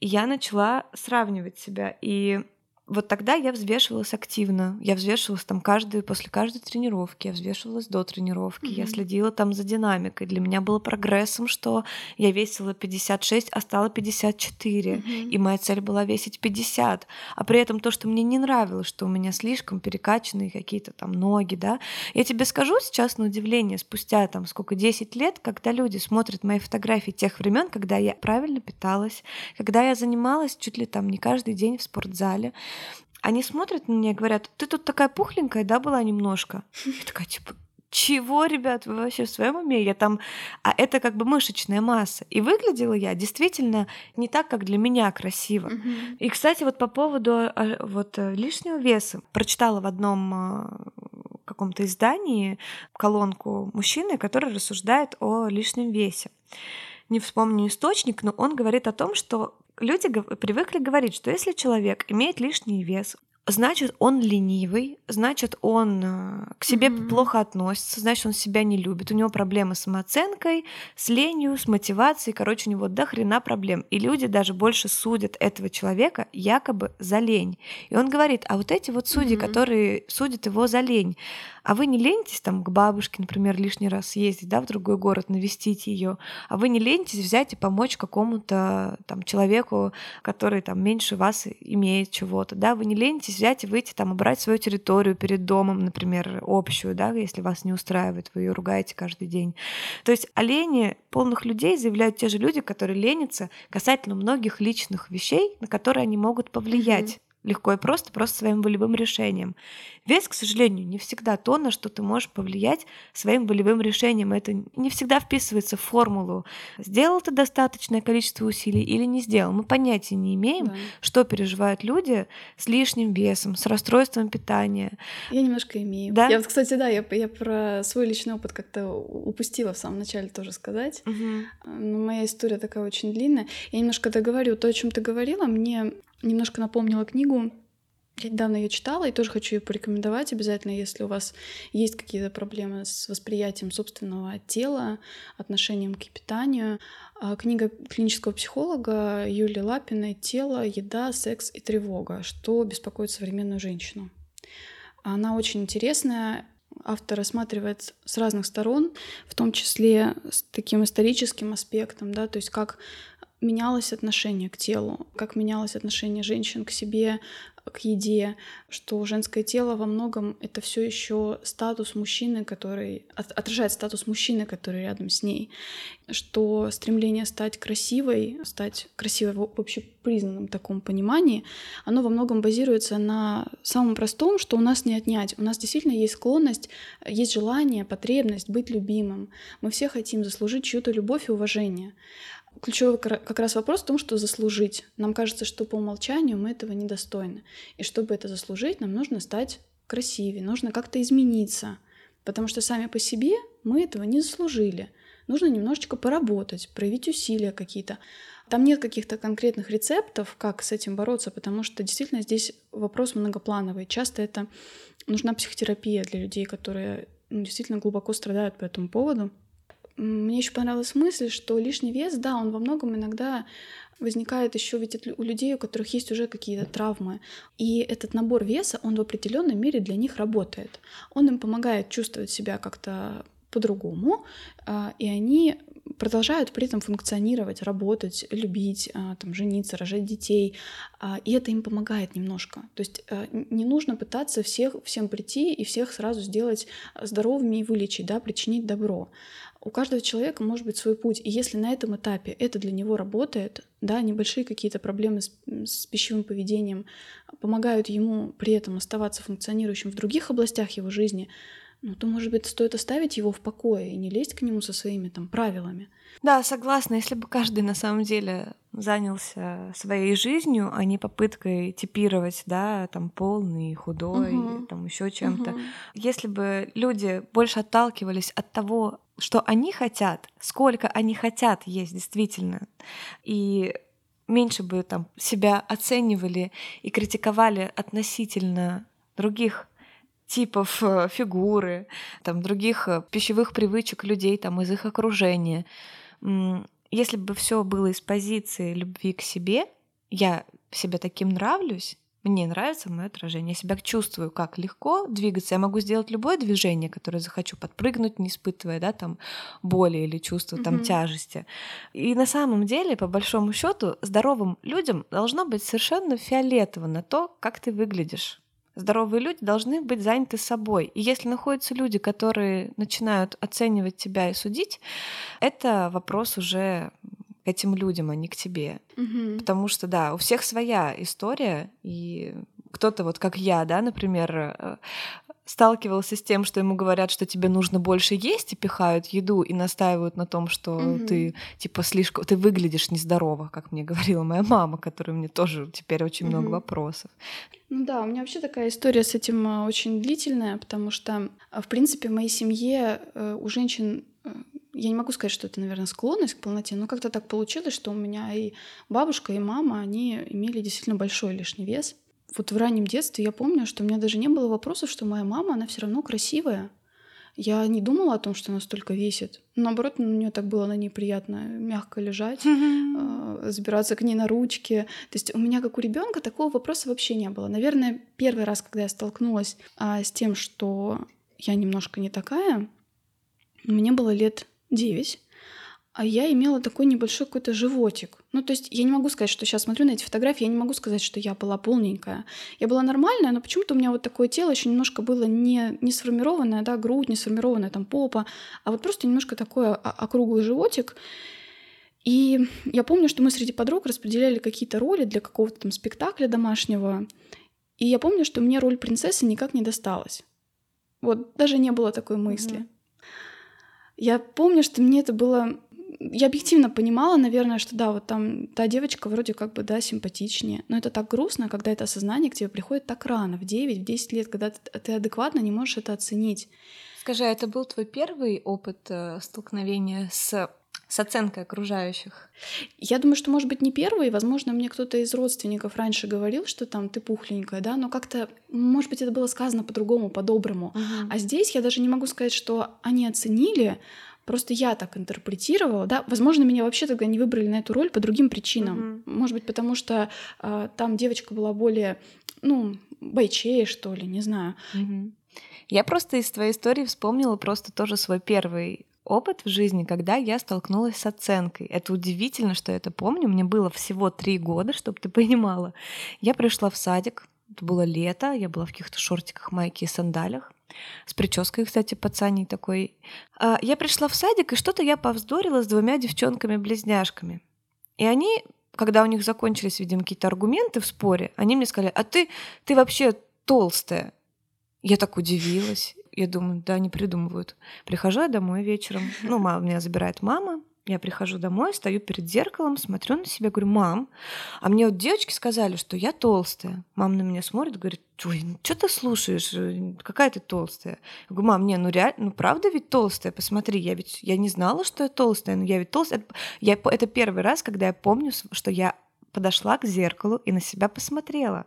И я начала сравнивать себя. И вот тогда я взвешивалась активно. Я взвешивалась там каждую, после каждой тренировки, я взвешивалась до тренировки, mm-hmm. я следила там за динамикой. Для меня было прогрессом, что я весила 56, а стала 54. Mm-hmm. И моя цель была весить 50. А при этом то, что мне не нравилось, что у меня слишком перекачанные какие-то там ноги, да. Я тебе скажу сейчас на удивление, спустя там сколько, 10 лет, когда люди смотрят мои фотографии тех времен, когда я правильно питалась, когда я занималась чуть ли там не каждый день в спортзале, они смотрят на меня и говорят, ты тут такая пухленькая, да, была немножко? Я такая, типа, чего, ребят, вы вообще в своем уме? Я там... А это как бы мышечная масса. И выглядела я действительно не так, как для меня красиво. Mm-hmm. И, кстати, вот по поводу а, вот э, лишнего веса. Прочитала в одном а, каком-то издании колонку мужчины, который рассуждает о лишнем весе. Не вспомню источник, но он говорит о том, что люди привыкли говорить, что если человек имеет лишний вес, значит, он ленивый, значит, он э, к себе mm-hmm. плохо относится, значит, он себя не любит, у него проблемы с самооценкой, с ленью, с мотивацией, короче, у него до хрена проблем. И люди даже больше судят этого человека якобы за лень. И он говорит, а вот эти вот судьи, mm-hmm. которые судят его за лень, а вы не ленитесь там к бабушке, например, лишний раз съездить, да, в другой город, навестить ее, а вы не ленитесь взять и помочь какому-то там человеку, который там меньше вас имеет чего-то, да, вы не ленитесь взять и выйти там убрать свою территорию перед домом, например, общую, да, если вас не устраивает, вы ее ругаете каждый день. То есть о лени полных людей заявляют те же люди, которые ленятся касательно многих личных вещей, на которые они могут повлиять. Mm-hmm легко и просто, просто своим волевым решением. Вес, к сожалению, не всегда то, на что ты можешь повлиять своим волевым решением. Это не всегда вписывается в формулу. Сделал ты достаточное количество усилий или не сделал. Мы понятия не имеем, да. что переживают люди с лишним весом, с расстройством питания. Я немножко имею. Да? Я вот, кстати, да, я, я про свой личный опыт как-то упустила в самом начале тоже сказать. Угу. Но моя история такая очень длинная. Я немножко договорю. То, о чем ты говорила, мне немножко напомнила книгу. Я недавно ее читала и тоже хочу ее порекомендовать обязательно, если у вас есть какие-то проблемы с восприятием собственного тела, отношением к питанию. А, книга клинического психолога Юлии Лапиной «Тело, еда, секс и тревога. Что беспокоит современную женщину». Она очень интересная, автор рассматривает с разных сторон, в том числе с таким историческим аспектом, да, то есть как менялось отношение к телу, как менялось отношение женщин к себе, к еде, что женское тело во многом это все еще статус мужчины, который отражает статус мужчины, который рядом с ней, что стремление стать красивой, стать красивой в общепризнанном таком понимании, оно во многом базируется на самом простом, что у нас не отнять. У нас действительно есть склонность, есть желание, потребность быть любимым. Мы все хотим заслужить чью-то любовь и уважение ключевой как раз вопрос в том, что заслужить. Нам кажется, что по умолчанию мы этого недостойны. И чтобы это заслужить, нам нужно стать красивее, нужно как-то измениться. Потому что сами по себе мы этого не заслужили. Нужно немножечко поработать, проявить усилия какие-то. Там нет каких-то конкретных рецептов, как с этим бороться, потому что действительно здесь вопрос многоплановый. Часто это нужна психотерапия для людей, которые ну, действительно глубоко страдают по этому поводу. Мне еще понравилась мысль, что лишний вес, да, он во многом иногда возникает еще ведь у людей, у которых есть уже какие-то травмы. И этот набор веса, он в определенной мере для них работает. Он им помогает чувствовать себя как-то по-другому, а, и они продолжают при этом функционировать, работать, любить, а, там, жениться, рожать детей, а, и это им помогает немножко. То есть не нужно пытаться всех, всем прийти и всех сразу сделать здоровыми и вылечить, да, причинить добро у каждого человека может быть свой путь. И если на этом этапе это для него работает, да, небольшие какие-то проблемы с, с пищевым поведением помогают ему при этом оставаться функционирующим в других областях его жизни, ну, то, может быть, стоит оставить его в покое и не лезть к нему со своими там правилами. Да, согласна. Если бы каждый на самом деле занялся своей жизнью, а не попыткой типировать, да, там полный, худой, угу. там еще чем-то. Угу. Если бы люди больше отталкивались от того, что они хотят, сколько они хотят есть действительно, и меньше бы там себя оценивали и критиковали относительно других типов э, фигуры, там других э, пищевых привычек людей там из их окружения. Если бы все было из позиции любви к себе, я себе таким нравлюсь, мне нравится мое отражение. Я себя чувствую, как легко двигаться. Я могу сделать любое движение, которое захочу, подпрыгнуть, не испытывая да, там, боли или чувства там, mm-hmm. тяжести. И на самом деле, по большому счету, здоровым людям должно быть совершенно фиолетово на то, как ты выглядишь. Здоровые люди должны быть заняты собой. И если находятся люди, которые начинают оценивать тебя и судить, это вопрос уже к этим людям, а не к тебе. Угу. Потому что, да, у всех своя история, и кто-то вот как я, да, например, э, сталкивался с тем, что ему говорят, что тебе нужно больше есть, и пихают еду и настаивают на том, что угу. ты типа слишком, ты выглядишь нездорово, как мне говорила моя мама, которая мне тоже теперь очень угу. много вопросов. Ну да, у меня вообще такая история с этим э, очень длительная, потому что, э, в принципе, в моей семье у женщин я не могу сказать, что это, наверное, склонность к полноте, но как-то так получилось, что у меня и бабушка, и мама, они имели действительно большой лишний вес. вот в раннем детстве я помню, что у меня даже не было вопросов, что моя мама, она все равно красивая. Я не думала о том, что она столько весит. Наоборот, мне так было на ней приятно мягко лежать, э, забираться к ней на ручки. То есть у меня, как у ребенка, такого вопроса вообще не было. Наверное, первый раз, когда я столкнулась а, с тем, что я немножко не такая, мне было лет девять а я имела такой небольшой какой-то животик. Ну, то есть я не могу сказать, что сейчас смотрю на эти фотографии, я не могу сказать, что я была полненькая. Я была нормальная, но почему-то у меня вот такое тело еще немножко было не, не сформированное, да, грудь, не сформированная там попа, а вот просто немножко такой округлый животик. И я помню, что мы среди подруг распределяли какие-то роли для какого-то там спектакля домашнего. И я помню, что мне роль принцессы никак не досталась. Вот даже не было такой мысли. Mm-hmm. Я помню, что мне это было я объективно понимала, наверное, что да, вот там та девочка вроде как бы, да, симпатичнее. Но это так грустно, когда это осознание к тебе приходит так рано, в 9, в 10 лет, когда ты, адекватно не можешь это оценить. Скажи, а это был твой первый опыт э, столкновения с с оценкой окружающих? Я думаю, что, может быть, не первый. Возможно, мне кто-то из родственников раньше говорил, что там ты пухленькая, да, но как-то, может быть, это было сказано по-другому, по-доброму. Uh-huh. А здесь я даже не могу сказать, что они оценили, Просто я так интерпретировала, да. Возможно, меня вообще тогда не выбрали на эту роль по другим причинам. Mm-hmm. Может быть, потому что э, там девочка была более, ну, бойчее, что ли, не знаю. Mm-hmm. Я просто из твоей истории вспомнила просто тоже свой первый опыт в жизни, когда я столкнулась с оценкой. Это удивительно, что я это помню. Мне было всего три года, чтобы ты понимала. Я пришла в садик, это было лето, я была в каких-то шортиках, майке и сандалях. С прической, кстати, пацаней такой. А, я пришла в садик, и что-то я повздорила с двумя девчонками-близняшками. И они, когда у них закончились, видимо, какие-то аргументы в споре, они мне сказали, а ты, ты вообще толстая. Я так удивилась. Я думаю, да, не придумывают. Прихожу я домой вечером. Ну, мама, меня забирает мама. Я прихожу домой, стою перед зеркалом, смотрю на себя, говорю, мам, а мне вот девочки сказали, что я толстая. Мама на меня смотрит, говорит, ой, ну что ты слушаешь, э, какая ты толстая? Я говорю, мам, не, ну реально, ну правда ведь толстая, посмотри, я ведь, я не знала, что я толстая, но я ведь толстая. Я, это первый раз, когда я помню, что я подошла к зеркалу и на себя посмотрела.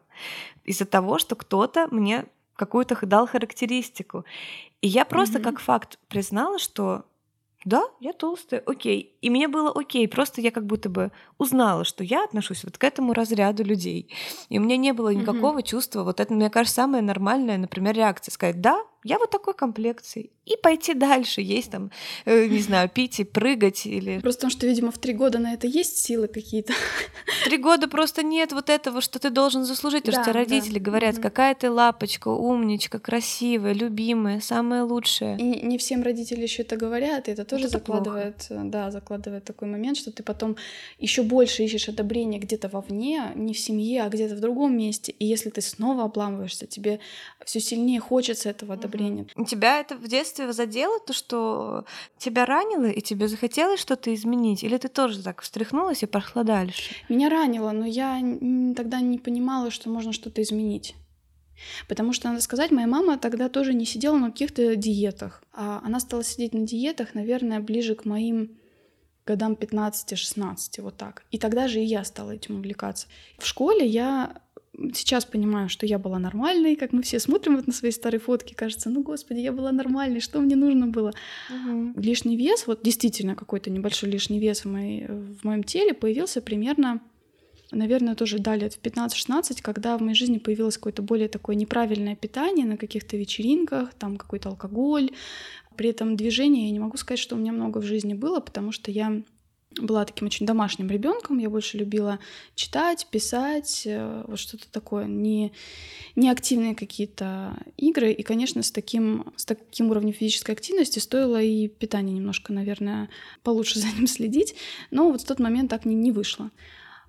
Из-за того, что кто-то мне какую-то дал характеристику. И я просто mm-hmm. как факт признала, что да, я толстая, окей. И мне было окей, просто я как будто бы узнала, что я отношусь вот к этому разряду людей. И у меня не было никакого mm-hmm. чувства, вот это, мне кажется, самая нормальная, например, реакция, сказать, да, я вот такой комплекции. И пойти дальше, есть там, э, не знаю, пить и прыгать или... Просто потому что, видимо, в три года на это есть силы какие-то. Три года просто нет вот этого, что ты должен заслужить. Потому да, что родители да. говорят, угу. какая ты лапочка, умничка, красивая, любимая, самая лучшая. И не всем родители еще это говорят, и это тоже это закладывает, плохо. да, закладывает такой момент, что ты потом еще больше ищешь одобрение где-то вовне, не в семье, а где-то в другом месте. И если ты снова обламываешься, тебе все сильнее хочется этого одобрения одобрения. Тебя это в детстве задело, то, что тебя ранило, и тебе захотелось что-то изменить? Или ты тоже так встряхнулась и пошла дальше? Меня ранило, но я тогда не понимала, что можно что-то изменить. Потому что, надо сказать, моя мама тогда тоже не сидела на каких-то диетах. А она стала сидеть на диетах, наверное, ближе к моим годам 15-16, вот так. И тогда же и я стала этим увлекаться. В школе я сейчас понимаю, что я была нормальной, как мы все смотрим вот на свои старые фотки, кажется, ну господи, я была нормальной, что мне нужно было? Угу. Лишний вес, вот действительно какой-то небольшой лишний вес в, моей, в моем теле появился примерно, наверное, тоже да, лет в 15-16, когда в моей жизни появилось какое-то более такое неправильное питание на каких-то вечеринках, там какой-то алкоголь, при этом движение, я не могу сказать, что у меня много в жизни было, потому что я была таким очень домашним ребенком. Я больше любила читать, писать, э, вот что-то такое, не, не активные какие-то игры. И, конечно, с таким, с таким уровнем физической активности стоило и питание немножко, наверное, получше за ним следить. Но вот в тот момент так не, не вышло.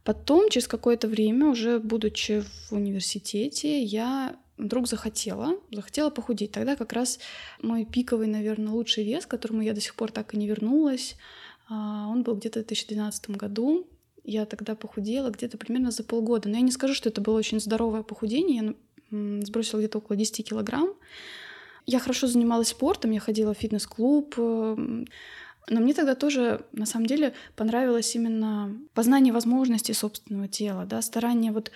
Потом, через какое-то время, уже будучи в университете, я вдруг захотела, захотела похудеть. Тогда как раз мой пиковый, наверное, лучший вес, к которому я до сих пор так и не вернулась, он был где-то в 2012 году. Я тогда похудела где-то примерно за полгода. Но я не скажу, что это было очень здоровое похудение. Я сбросила где-то около 10 килограмм. Я хорошо занималась спортом, я ходила в фитнес-клуб. Эм, но мне тогда тоже, на самом деле, понравилось именно познание возможностей собственного тела, да, старание вот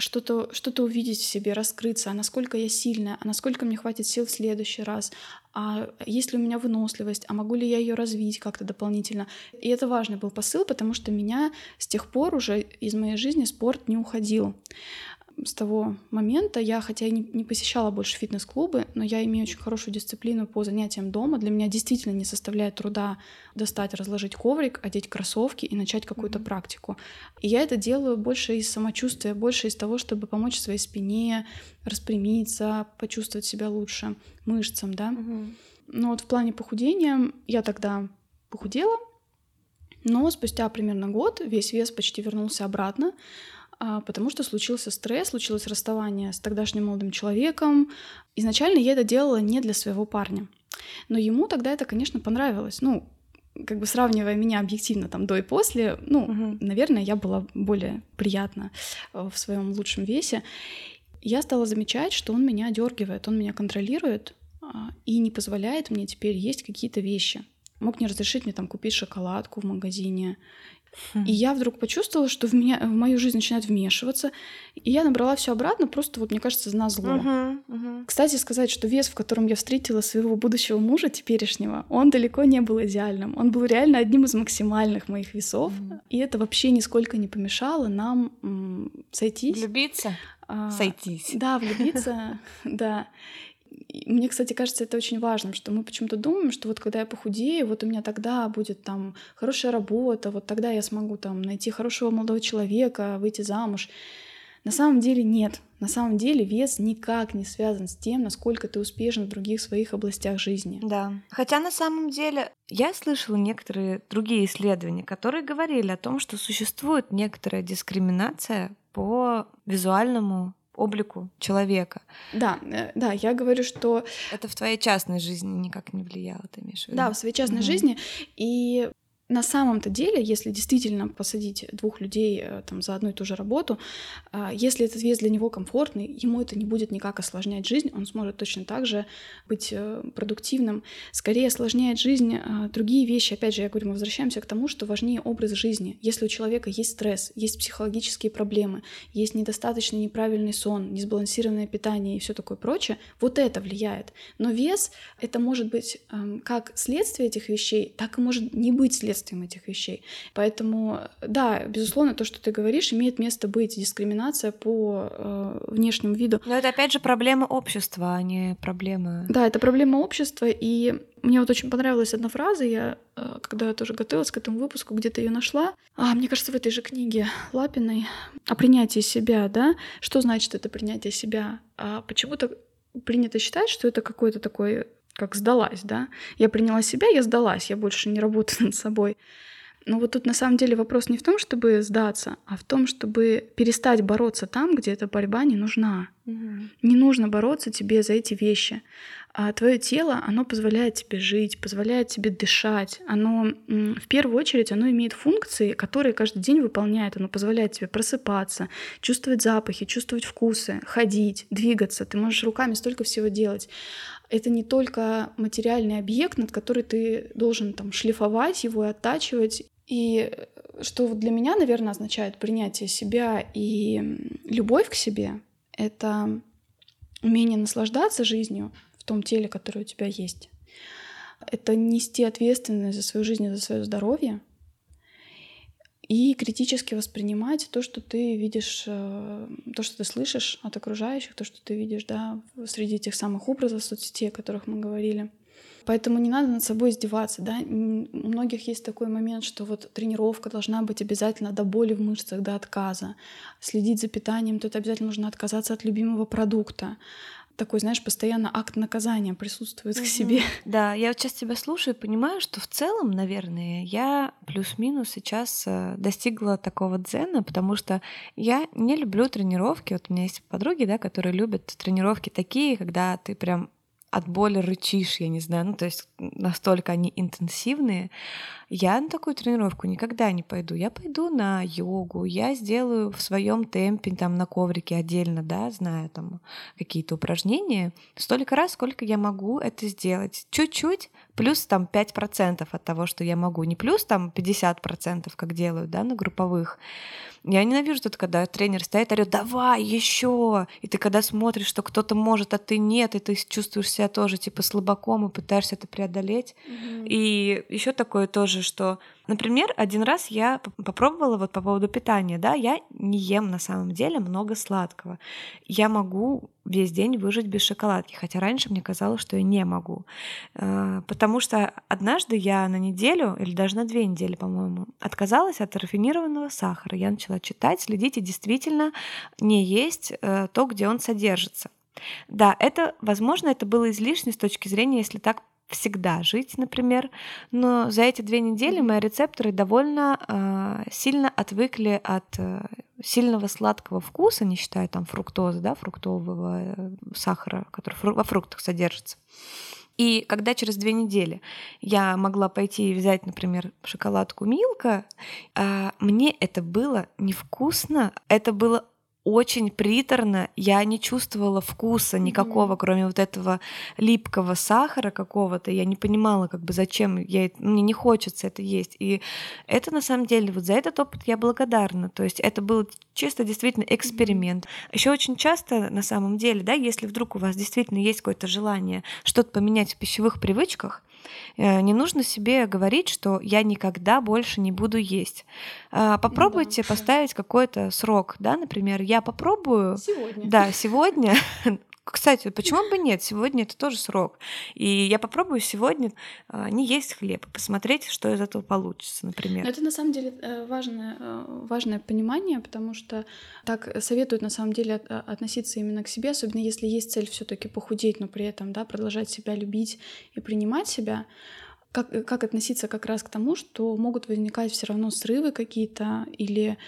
что-то что увидеть в себе, раскрыться, а насколько я сильная, а насколько мне хватит сил в следующий раз, а есть ли у меня выносливость, а могу ли я ее развить как-то дополнительно. И это важный был посыл, потому что меня с тех пор уже из моей жизни спорт не уходил с того момента я, хотя и не, не посещала больше фитнес-клубы, но я имею очень хорошую дисциплину по занятиям дома. Для меня действительно не составляет труда достать, разложить коврик, одеть кроссовки и начать какую-то mm-hmm. практику. И я это делаю больше из самочувствия, больше из того, чтобы помочь своей спине распрямиться, почувствовать себя лучше, мышцам, да. Mm-hmm. Но вот в плане похудения я тогда похудела, но спустя примерно год весь вес почти вернулся обратно. А, потому что случился стресс, случилось расставание с тогдашним молодым человеком. Изначально я это делала не для своего парня. Но ему тогда это, конечно, понравилось. Ну, как бы сравнивая меня объективно там до и после, ну, угу. наверное, я была более приятна э, в своем лучшем весе. Я стала замечать, что он меня дергивает, он меня контролирует а, и не позволяет мне теперь есть какие-то вещи. Мог не разрешить мне там купить шоколадку в магазине и я вдруг почувствовала, что в, меня, в мою жизнь начинает вмешиваться. И я набрала все обратно, просто вот, мне кажется, на зло. Uh-huh, uh-huh. Кстати, сказать, что вес, в котором я встретила своего будущего мужа теперешнего, он далеко не был идеальным. Он был реально одним из максимальных моих весов. Uh-huh. И это вообще нисколько не помешало нам м- сойтись. Влюбиться? А, Сойтись. Да, влюбиться, да мне, кстати, кажется это очень важным, что мы почему-то думаем, что вот когда я похудею, вот у меня тогда будет там хорошая работа, вот тогда я смогу там найти хорошего молодого человека, выйти замуж. На самом деле нет. На самом деле вес никак не связан с тем, насколько ты успешен в других своих областях жизни. Да. Хотя на самом деле я слышала некоторые другие исследования, которые говорили о том, что существует некоторая дискриминация по визуальному облику человека. Да, э, да, я говорю, что... Это в твоей частной жизни никак не влияло, ты имеешь в виду? Да, в своей частной угу. жизни. И на самом-то деле, если действительно посадить двух людей э, там, за одну и ту же работу, а, если этот вес для него комфортный, ему это не будет никак осложнять жизнь, он сможет точно так же быть э, продуктивным. Скорее осложняет жизнь а, другие вещи. Опять же, я говорю, мы возвращаемся к тому, что важнее образ жизни. Если у человека есть стресс, есть психологические проблемы, есть недостаточный неправильный сон, несбалансированное питание и все такое прочее, вот это влияет. Но вес — это может быть эм, как следствие этих вещей, так и может не быть следствием последствиям этих вещей. Поэтому, да, безусловно, то, что ты говоришь, имеет место быть дискриминация по э, внешнему виду. Но это опять же проблема общества, а не проблема. Да, это проблема общества, и мне вот очень понравилась одна фраза, я э, когда я тоже готовилась к этому выпуску, где-то ее нашла. А, мне кажется, в этой же книге Лапиной о принятии себя, да? Что значит это принятие себя? А почему-то принято считать, что это какой-то такой как сдалась, да. Я приняла себя, я сдалась, я больше не работаю над собой. Но вот тут на самом деле вопрос не в том, чтобы сдаться, а в том, чтобы перестать бороться там, где эта борьба не нужна. Угу. Не нужно бороться тебе за эти вещи. А твое тело, оно позволяет тебе жить, позволяет тебе дышать. Оно в первую очередь оно имеет функции, которые каждый день выполняет. Оно позволяет тебе просыпаться, чувствовать запахи, чувствовать вкусы, ходить, двигаться. Ты можешь руками столько всего делать это не только материальный объект, над который ты должен там шлифовать его и оттачивать. И что для меня, наверное, означает принятие себя и любовь к себе, это умение наслаждаться жизнью в том теле, которое у тебя есть. Это нести ответственность за свою жизнь и за свое здоровье, и критически воспринимать то, что ты видишь, э, то, что ты слышишь от окружающих, то, что ты видишь, да, среди тех самых образов соцсетей, о которых мы говорили. Поэтому не надо над собой издеваться, да. У многих есть такой момент, что вот тренировка должна быть обязательно до боли в мышцах, до отказа. Следить за питанием, то это обязательно нужно отказаться от любимого продукта такой, знаешь, постоянно акт наказания присутствует угу. к себе. Да, я вот сейчас тебя слушаю и понимаю, что в целом, наверное, я плюс-минус сейчас э, достигла такого дзена, потому что я не люблю тренировки. Вот у меня есть подруги, да, которые любят тренировки такие, когда ты прям от боли рычишь, я не знаю, ну то есть настолько они интенсивные. Я на такую тренировку никогда не пойду. Я пойду на йогу, я сделаю в своем темпе, там на коврике отдельно, да, знаю там какие-то упражнения, столько раз, сколько я могу это сделать. Чуть-чуть плюс там 5% от того, что я могу, не плюс там 50%, как делают, да, на групповых. Я ненавижу тут, когда тренер стоит и орёт, давай еще. И ты когда смотришь, что кто-то может, а ты нет, и ты чувствуешь себя тоже типа слабаком и пытаешься это преодолеть. Mm-hmm. И еще такое тоже, что, например, один раз я попробовала вот по поводу питания, да, я не ем на самом деле много сладкого. Я могу весь день выжить без шоколадки, хотя раньше мне казалось, что я не могу. А, потому что однажды я на неделю, или даже на две недели, по-моему, отказалась от рафинированного сахара. Я начала читать, следить и действительно не есть э, то, где он содержится. Да, это, возможно, это было излишне с точки зрения, если так всегда жить, например. Но за эти две недели мои рецепторы довольно э, сильно отвыкли от э, сильного сладкого вкуса, не считая там фруктозы, да, фруктового э, сахара, который фру- во фруктах содержится. И когда через две недели я могла пойти и взять, например, шоколадку Милка, э, мне это было невкусно, это было очень приторно, я не чувствовала вкуса никакого, mm-hmm. кроме вот этого липкого сахара какого-то. Я не понимала, как бы зачем я мне не хочется это есть. И это на самом деле вот за этот опыт я благодарна. То есть это был чисто действительно эксперимент. Mm-hmm. Еще очень часто на самом деле, да, если вдруг у вас действительно есть какое-то желание что-то поменять в пищевых привычках, не нужно себе говорить, что я никогда больше не буду есть. А, попробуйте да, поставить какой-то срок, да, например, я попробую. Сегодня. Да, сегодня Кстати, почему бы нет? Сегодня это тоже срок. И я попробую сегодня а, не есть хлеб, посмотреть, что из этого получится, например. Но это на самом деле э, важное, э, важное понимание, потому что так советуют на самом деле относиться именно к себе, особенно если есть цель все-таки похудеть, но при этом да, продолжать себя любить и принимать себя как, как относиться как раз к тому, что могут возникать все равно срывы какие-то или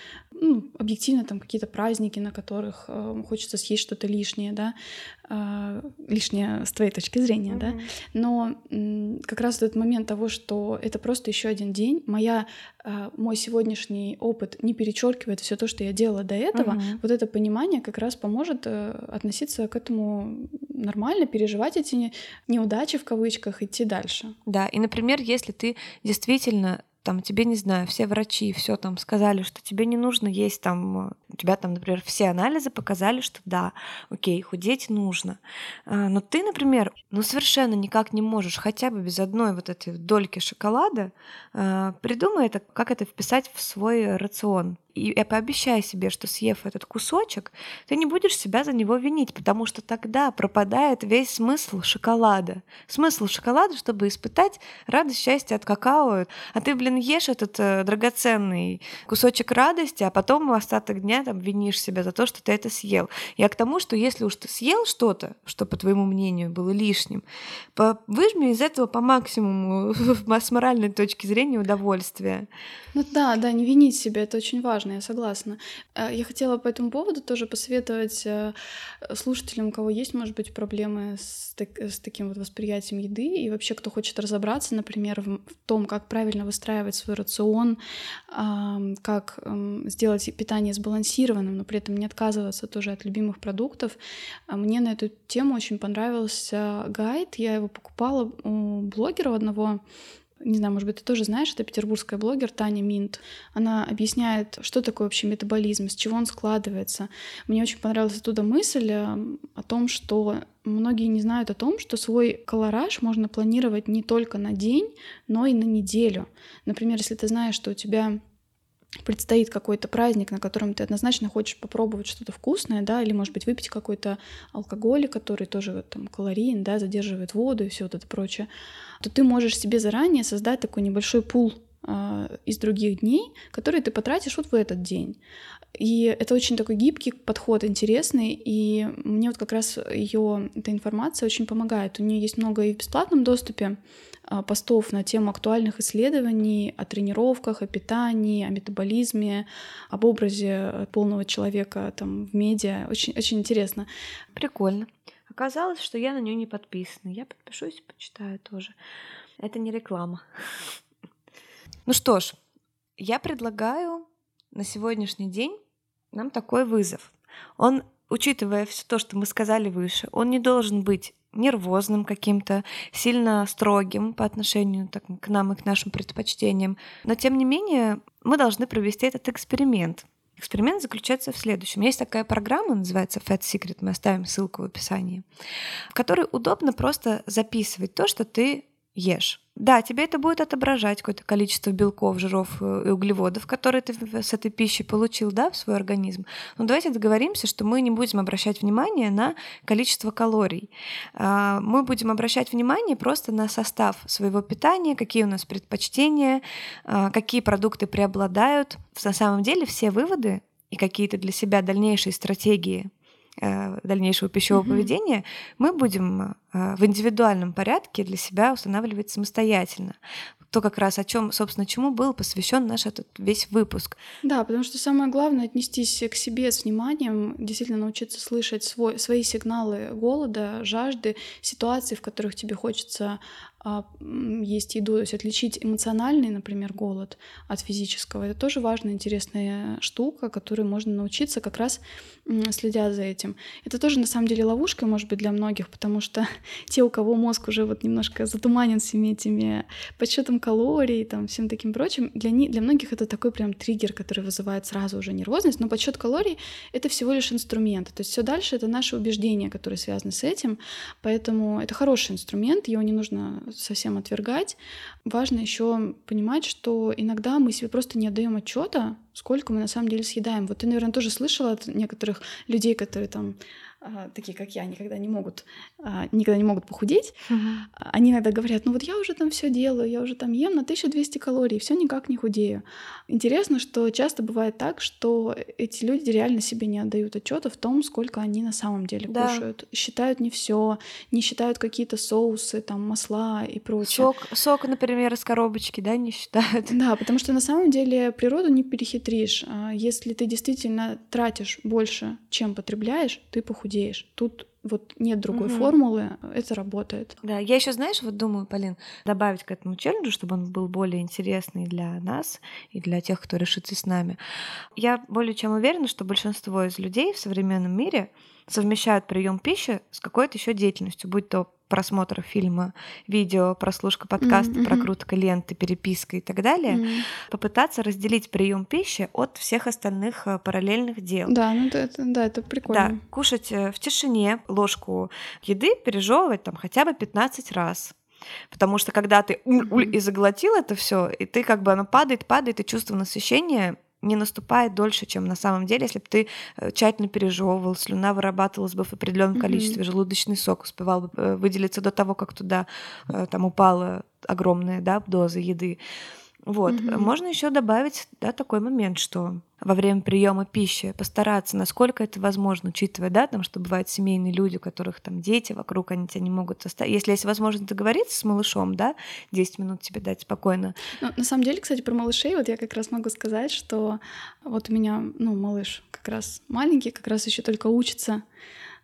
ну, объективно там какие-то праздники, на которых э, хочется съесть что-то лишнее, да, э, лишнее с твоей точки зрения, mm-hmm. да, но э, как раз этот момент того, что это просто еще один день, моя э, мой сегодняшний опыт не перечеркивает все то, что я делала до этого, mm-hmm. вот это понимание как раз поможет э, относиться к этому нормально, переживать эти неудачи в кавычках, идти дальше. Да, и, например, если ты действительно там тебе, не знаю, все врачи все там сказали, что тебе не нужно есть там, у тебя там, например, все анализы показали, что да, окей, худеть нужно. А, но ты, например, ну совершенно никак не можешь хотя бы без одной вот этой дольки шоколада а, придумай это, как это вписать в свой рацион и пообещай себе, что съев этот кусочек, ты не будешь себя за него винить, потому что тогда пропадает весь смысл шоколада. Смысл шоколада, чтобы испытать радость, счастье от какао. А ты, блин, ешь этот э, драгоценный кусочек радости, а потом остаток дня там винишь себя за то, что ты это съел. Я к тому, что если уж ты съел что-то, что, по твоему мнению, было лишним, по, выжми из этого по максимуму с моральной точки зрения удовольствие. Ну да, да, не винить себя, это очень важно важно, я согласна. Э, я хотела по этому поводу тоже посоветовать э, слушателям, у кого есть, может быть, проблемы с, так, с таким вот восприятием еды, и вообще, кто хочет разобраться, например, в, в том, как правильно выстраивать свой рацион, как сделать питание сбалансированным, но при этом не отказываться тоже от любимых продуктов. А мне на эту тему очень понравился гайд. Я его покупала у блогера одного, не знаю, может быть, ты тоже знаешь, это петербургская блогер Таня Минт. Она объясняет, что такое вообще метаболизм, с чего он складывается. Мне очень понравилась оттуда мысль э, о том, что многие не знают о том, что свой колораж можно планировать не только на день, но и на неделю. Например, если ты знаешь, что у тебя предстоит какой-то праздник, на котором ты однозначно хочешь попробовать что-то вкусное, да, или, может быть, выпить какой-то алкоголь, который тоже там калорийен, да, задерживает воду и все вот это прочее, то ты можешь себе заранее создать такой небольшой пул э, из других дней, которые ты потратишь вот в этот день. И это очень такой гибкий подход, интересный, и мне вот как раз ее эта информация очень помогает. У нее есть много и в бесплатном доступе, а, постов на тему актуальных исследований о тренировках, о питании, о метаболизме, об образе полного человека там в медиа. Очень, очень интересно. Прикольно. Оказалось, что я на нее не подписана. Я подпишусь и почитаю тоже. Это не реклама. Ну что ж, я предлагаю на сегодняшний день нам такой вызов. Он, учитывая все то, что мы сказали выше, он не должен быть нервозным каким-то, сильно строгим по отношению так, к нам и к нашим предпочтениям. Но тем не менее мы должны провести этот эксперимент. Эксперимент заключается в следующем. Есть такая программа, называется Fat Secret, мы оставим ссылку в описании, в которой удобно просто записывать то, что ты ешь. Да, тебе это будет отображать какое-то количество белков, жиров э, и углеводов, которые ты с этой пищей получил да, в свой организм. Но давайте договоримся, что мы не будем обращать внимание на количество калорий. А, мы будем обращать внимание просто на состав своего питания, какие у нас предпочтения, а, какие продукты преобладают. На самом деле все выводы и какие-то для себя дальнейшие стратегии дальнейшего пищевого mm-hmm. поведения мы будем э, в индивидуальном порядке для себя устанавливать самостоятельно. То как раз о чем, собственно, чему был посвящен наш этот весь выпуск. Да, потому что самое главное отнестись к себе с вниманием, действительно научиться слышать свой, свои сигналы голода, жажды, ситуации, в которых тебе хочется есть еду, то есть отличить эмоциональный, например, голод от физического. Это тоже важная, интересная штука, которой можно научиться как раз следя за этим. Это тоже на самом деле ловушка, может быть, для многих, потому что те, у кого мозг уже вот немножко затуманен всеми этими подсчетом калорий, там, всем таким прочим, для, не, для многих это такой прям триггер, который вызывает сразу уже нервозность, но подсчет калорий — это всего лишь инструмент. То есть все дальше — это наши убеждения, которые связаны с этим, поэтому это хороший инструмент, его не нужно совсем отвергать. Важно еще понимать, что иногда мы себе просто не отдаем отчета, сколько мы на самом деле съедаем. Вот ты, наверное, тоже слышала от некоторых людей, которые там такие как я, никогда не могут, а, никогда не могут похудеть, uh-huh. они иногда говорят, ну вот я уже там все делаю, я уже там ем на 1200 калорий, все никак не худею. Интересно, что часто бывает так, что эти люди реально себе не отдают отчета в том, сколько они на самом деле да. кушают, считают не все, не считают какие-то соусы, там масла и прочее. Сок, сок, например, из коробочки, да, не считают. Да, потому что на самом деле природу не перехитришь. А если ты действительно тратишь больше, чем потребляешь, ты похудеешь худеешь. Тут вот нет другой угу. формулы, это работает. Да, я еще, знаешь, вот думаю, Полин, добавить к этому челленджу, чтобы он был более интересный для нас и для тех, кто решится с нами. Я более чем уверена, что большинство из людей в современном мире совмещают прием пищи с какой-то еще деятельностью, будь то просмотр фильма, видео, прослушка подкаста, mm-hmm. прокрутка ленты, переписка и так далее, mm-hmm. попытаться разделить прием пищи от всех остальных э, параллельных дел. Да, ну это, да, это прикольно. Да, кушать э, в тишине ложку еды, пережевывать там хотя бы 15 раз. Потому что когда ты уль-уль и заглотил это все, и ты как бы оно падает, падает, и чувство насыщения не наступает дольше, чем на самом деле, если бы ты э, тщательно пережевывал, слюна вырабатывалась бы в определенном mm-hmm. количестве, желудочный сок успевал бы э, выделиться до того, как туда э, там упала огромная да, доза еды. Вот. Mm-hmm. Можно еще добавить да, такой момент, что во время приема пищи постараться, насколько это возможно, учитывая, да, там, что бывают семейные люди, у которых там дети вокруг, они тебя не могут оставить. Если есть возможность договориться с малышом, да, 10 минут тебе дать спокойно. Ну, на самом деле, кстати, про малышей, вот я как раз могу сказать, что вот у меня, ну, малыш как раз маленький, как раз еще только учится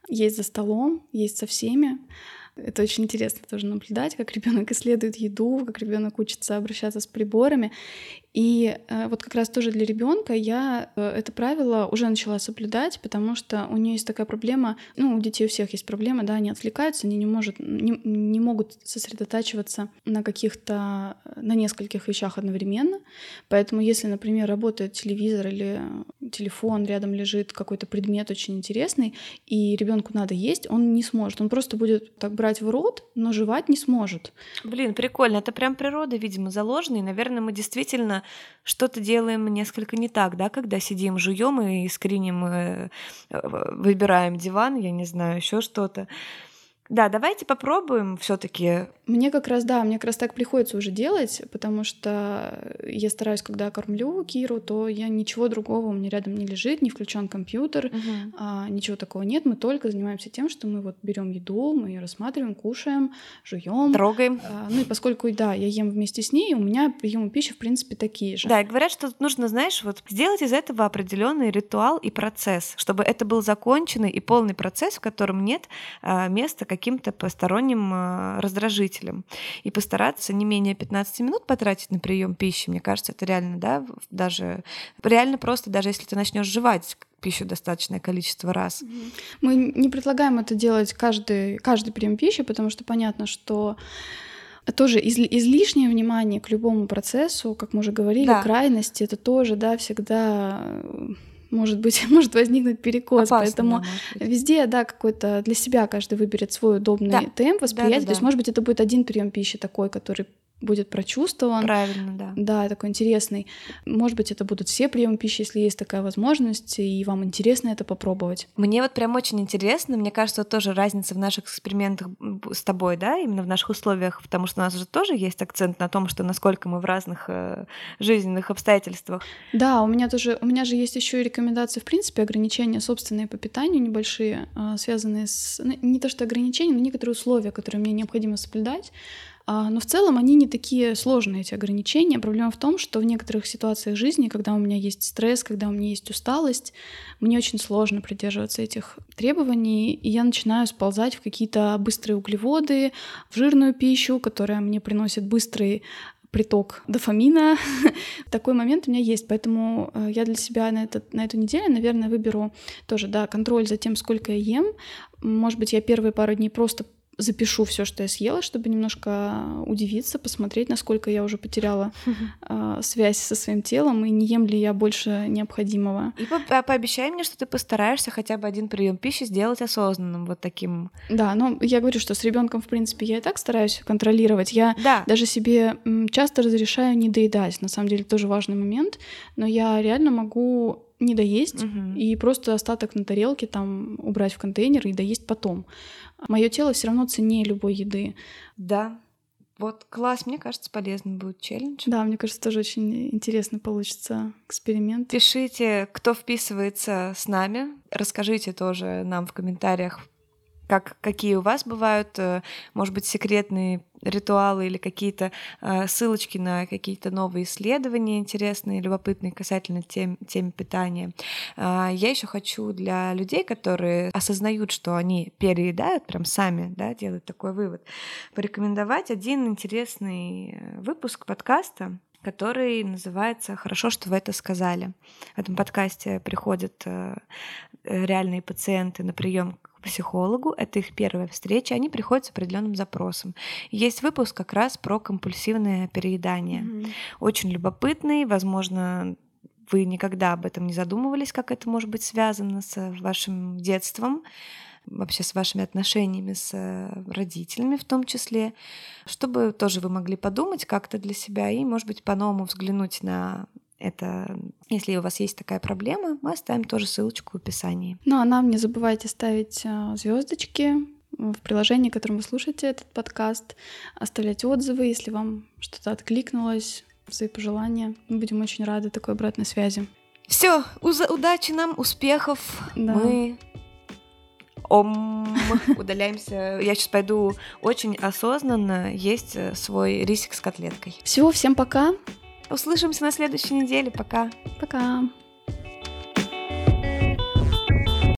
есть за столом, есть со всеми. Это очень интересно тоже наблюдать, как ребенок исследует еду, как ребенок учится обращаться с приборами. И э, вот как раз тоже для ребенка я э, это правило уже начала соблюдать, потому что у нее есть такая проблема, ну, у детей у всех есть проблема, да, они отвлекаются, они не, может, не, не могут сосредотачиваться на каких-то, на нескольких вещах одновременно. Поэтому если, например, работает телевизор или телефон, рядом лежит какой-то предмет очень интересный, и ребенку надо есть, он не сможет. Он просто будет так брать в рот, но жевать не сможет. Блин, прикольно. Это прям природа, видимо, заложена. И, наверное, мы действительно что-то делаем несколько не так, да, когда сидим, жуем и скриним, э, выбираем диван, я не знаю, еще что-то. Да, давайте попробуем все-таки. Мне как раз, да, мне как раз так приходится уже делать, потому что я стараюсь, когда кормлю Киру, то я ничего другого у меня рядом не лежит, не включен компьютер, угу. а, ничего такого нет. Мы только занимаемся тем, что мы вот берем еду, мы ее рассматриваем, кушаем, жуем, трогаем. А, ну и поскольку, да, я ем вместе с ней, у меня приемы пищи в принципе такие же. Да, и говорят, что нужно, знаешь, вот сделать из этого определенный ритуал и процесс, чтобы это был законченный и полный процесс, в котором нет а, места каким-то посторонним э, раздражителем. И постараться не менее 15 минут потратить на прием пищи, мне кажется, это реально, да, даже реально просто, даже если ты начнешь жевать пищу достаточное количество раз. Мы не предлагаем это делать каждый, каждый прием пищи, потому что понятно, что тоже из, излишнее внимание к любому процессу, как мы уже говорили, да. крайности, это тоже, да, всегда может быть, может возникнуть перекос. Опасно, Поэтому да, везде, да, какой-то для себя каждый выберет свой удобный да. темп восприятия. Да, да. То есть, может быть, это будет один прием пищи такой, который будет прочувствован. Правильно, да. Да, такой интересный. Может быть, это будут все приемы пищи, если есть такая возможность, и вам интересно это попробовать. Мне вот прям очень интересно. Мне кажется, тоже разница в наших экспериментах с тобой, да, именно в наших условиях, потому что у нас же тоже есть акцент на том, что насколько мы в разных э, жизненных обстоятельствах. Да, у меня тоже, у меня же есть еще и рекомендации, в принципе, ограничения собственные по питанию небольшие, э, связанные с ну, не то что ограничения, но некоторые условия, которые мне необходимо соблюдать а, но в целом они не такие сложные, эти ограничения. Проблема в том, что в некоторых ситуациях жизни, когда у меня есть стресс, когда у меня есть усталость, мне очень сложно придерживаться этих требований, и я начинаю сползать в какие-то быстрые углеводы, в жирную пищу, которая мне приносит быстрый приток дофамина. Такой момент у меня есть, поэтому э, я для себя на, этот, на эту неделю, наверное, выберу тоже, да, контроль за тем, сколько я ем. Может быть, я первые пару дней просто запишу все, что я съела, чтобы немножко удивиться, посмотреть, насколько я уже потеряла э, связь со своим телом и не ем ли я больше необходимого. И по а пообещай мне, что ты постараешься хотя бы один прием пищи сделать осознанным, вот таким. Да, но я говорю, что с ребенком, в принципе, я и так стараюсь контролировать. Я да. даже себе часто разрешаю не доедать. На самом деле тоже важный момент, но я реально могу не доесть угу. и просто остаток на тарелке там убрать в контейнер и доесть потом. Мое тело все равно ценнее любой еды. Да. Вот класс, мне кажется, полезный будет челлендж. Да, мне кажется, тоже очень интересно получится эксперимент. Пишите, кто вписывается с нами. Расскажите тоже нам в комментариях, как, какие у вас бывают, э, может быть, секретные ритуалы или какие-то э, ссылочки на какие-то новые исследования интересные, любопытные касательно тем, темы питания. Э, я еще хочу для людей, которые осознают, что они переедают, прям сами, да, делают такой вывод, порекомендовать один интересный выпуск подкаста, который называется «Хорошо, что вы это сказали». В этом подкасте приходят реальные пациенты на прием к психологу, это их первая встреча, они приходят с определенным запросом. Есть выпуск как раз про компульсивное переедание. Mm-hmm. Очень любопытный, возможно, вы никогда об этом не задумывались, как это может быть связано с вашим детством, вообще с вашими отношениями с э, родителями в том числе, чтобы тоже вы могли подумать как-то для себя и, может быть, по-новому взглянуть на это, если у вас есть такая проблема, мы оставим тоже ссылочку в описании. Ну а нам не забывайте ставить а, звездочки в приложении, которым вы слушаете этот подкаст, оставлять отзывы, если вам что-то откликнулось, свои пожелания. Мы будем очень рады такой обратной связи. Все, удачи нам, успехов. Да. Мы Ом, удаляемся. Я сейчас пойду очень осознанно есть э, свой рисик с котлеткой. Все, всем пока. Услышимся на следующей неделе. Пока. Пока.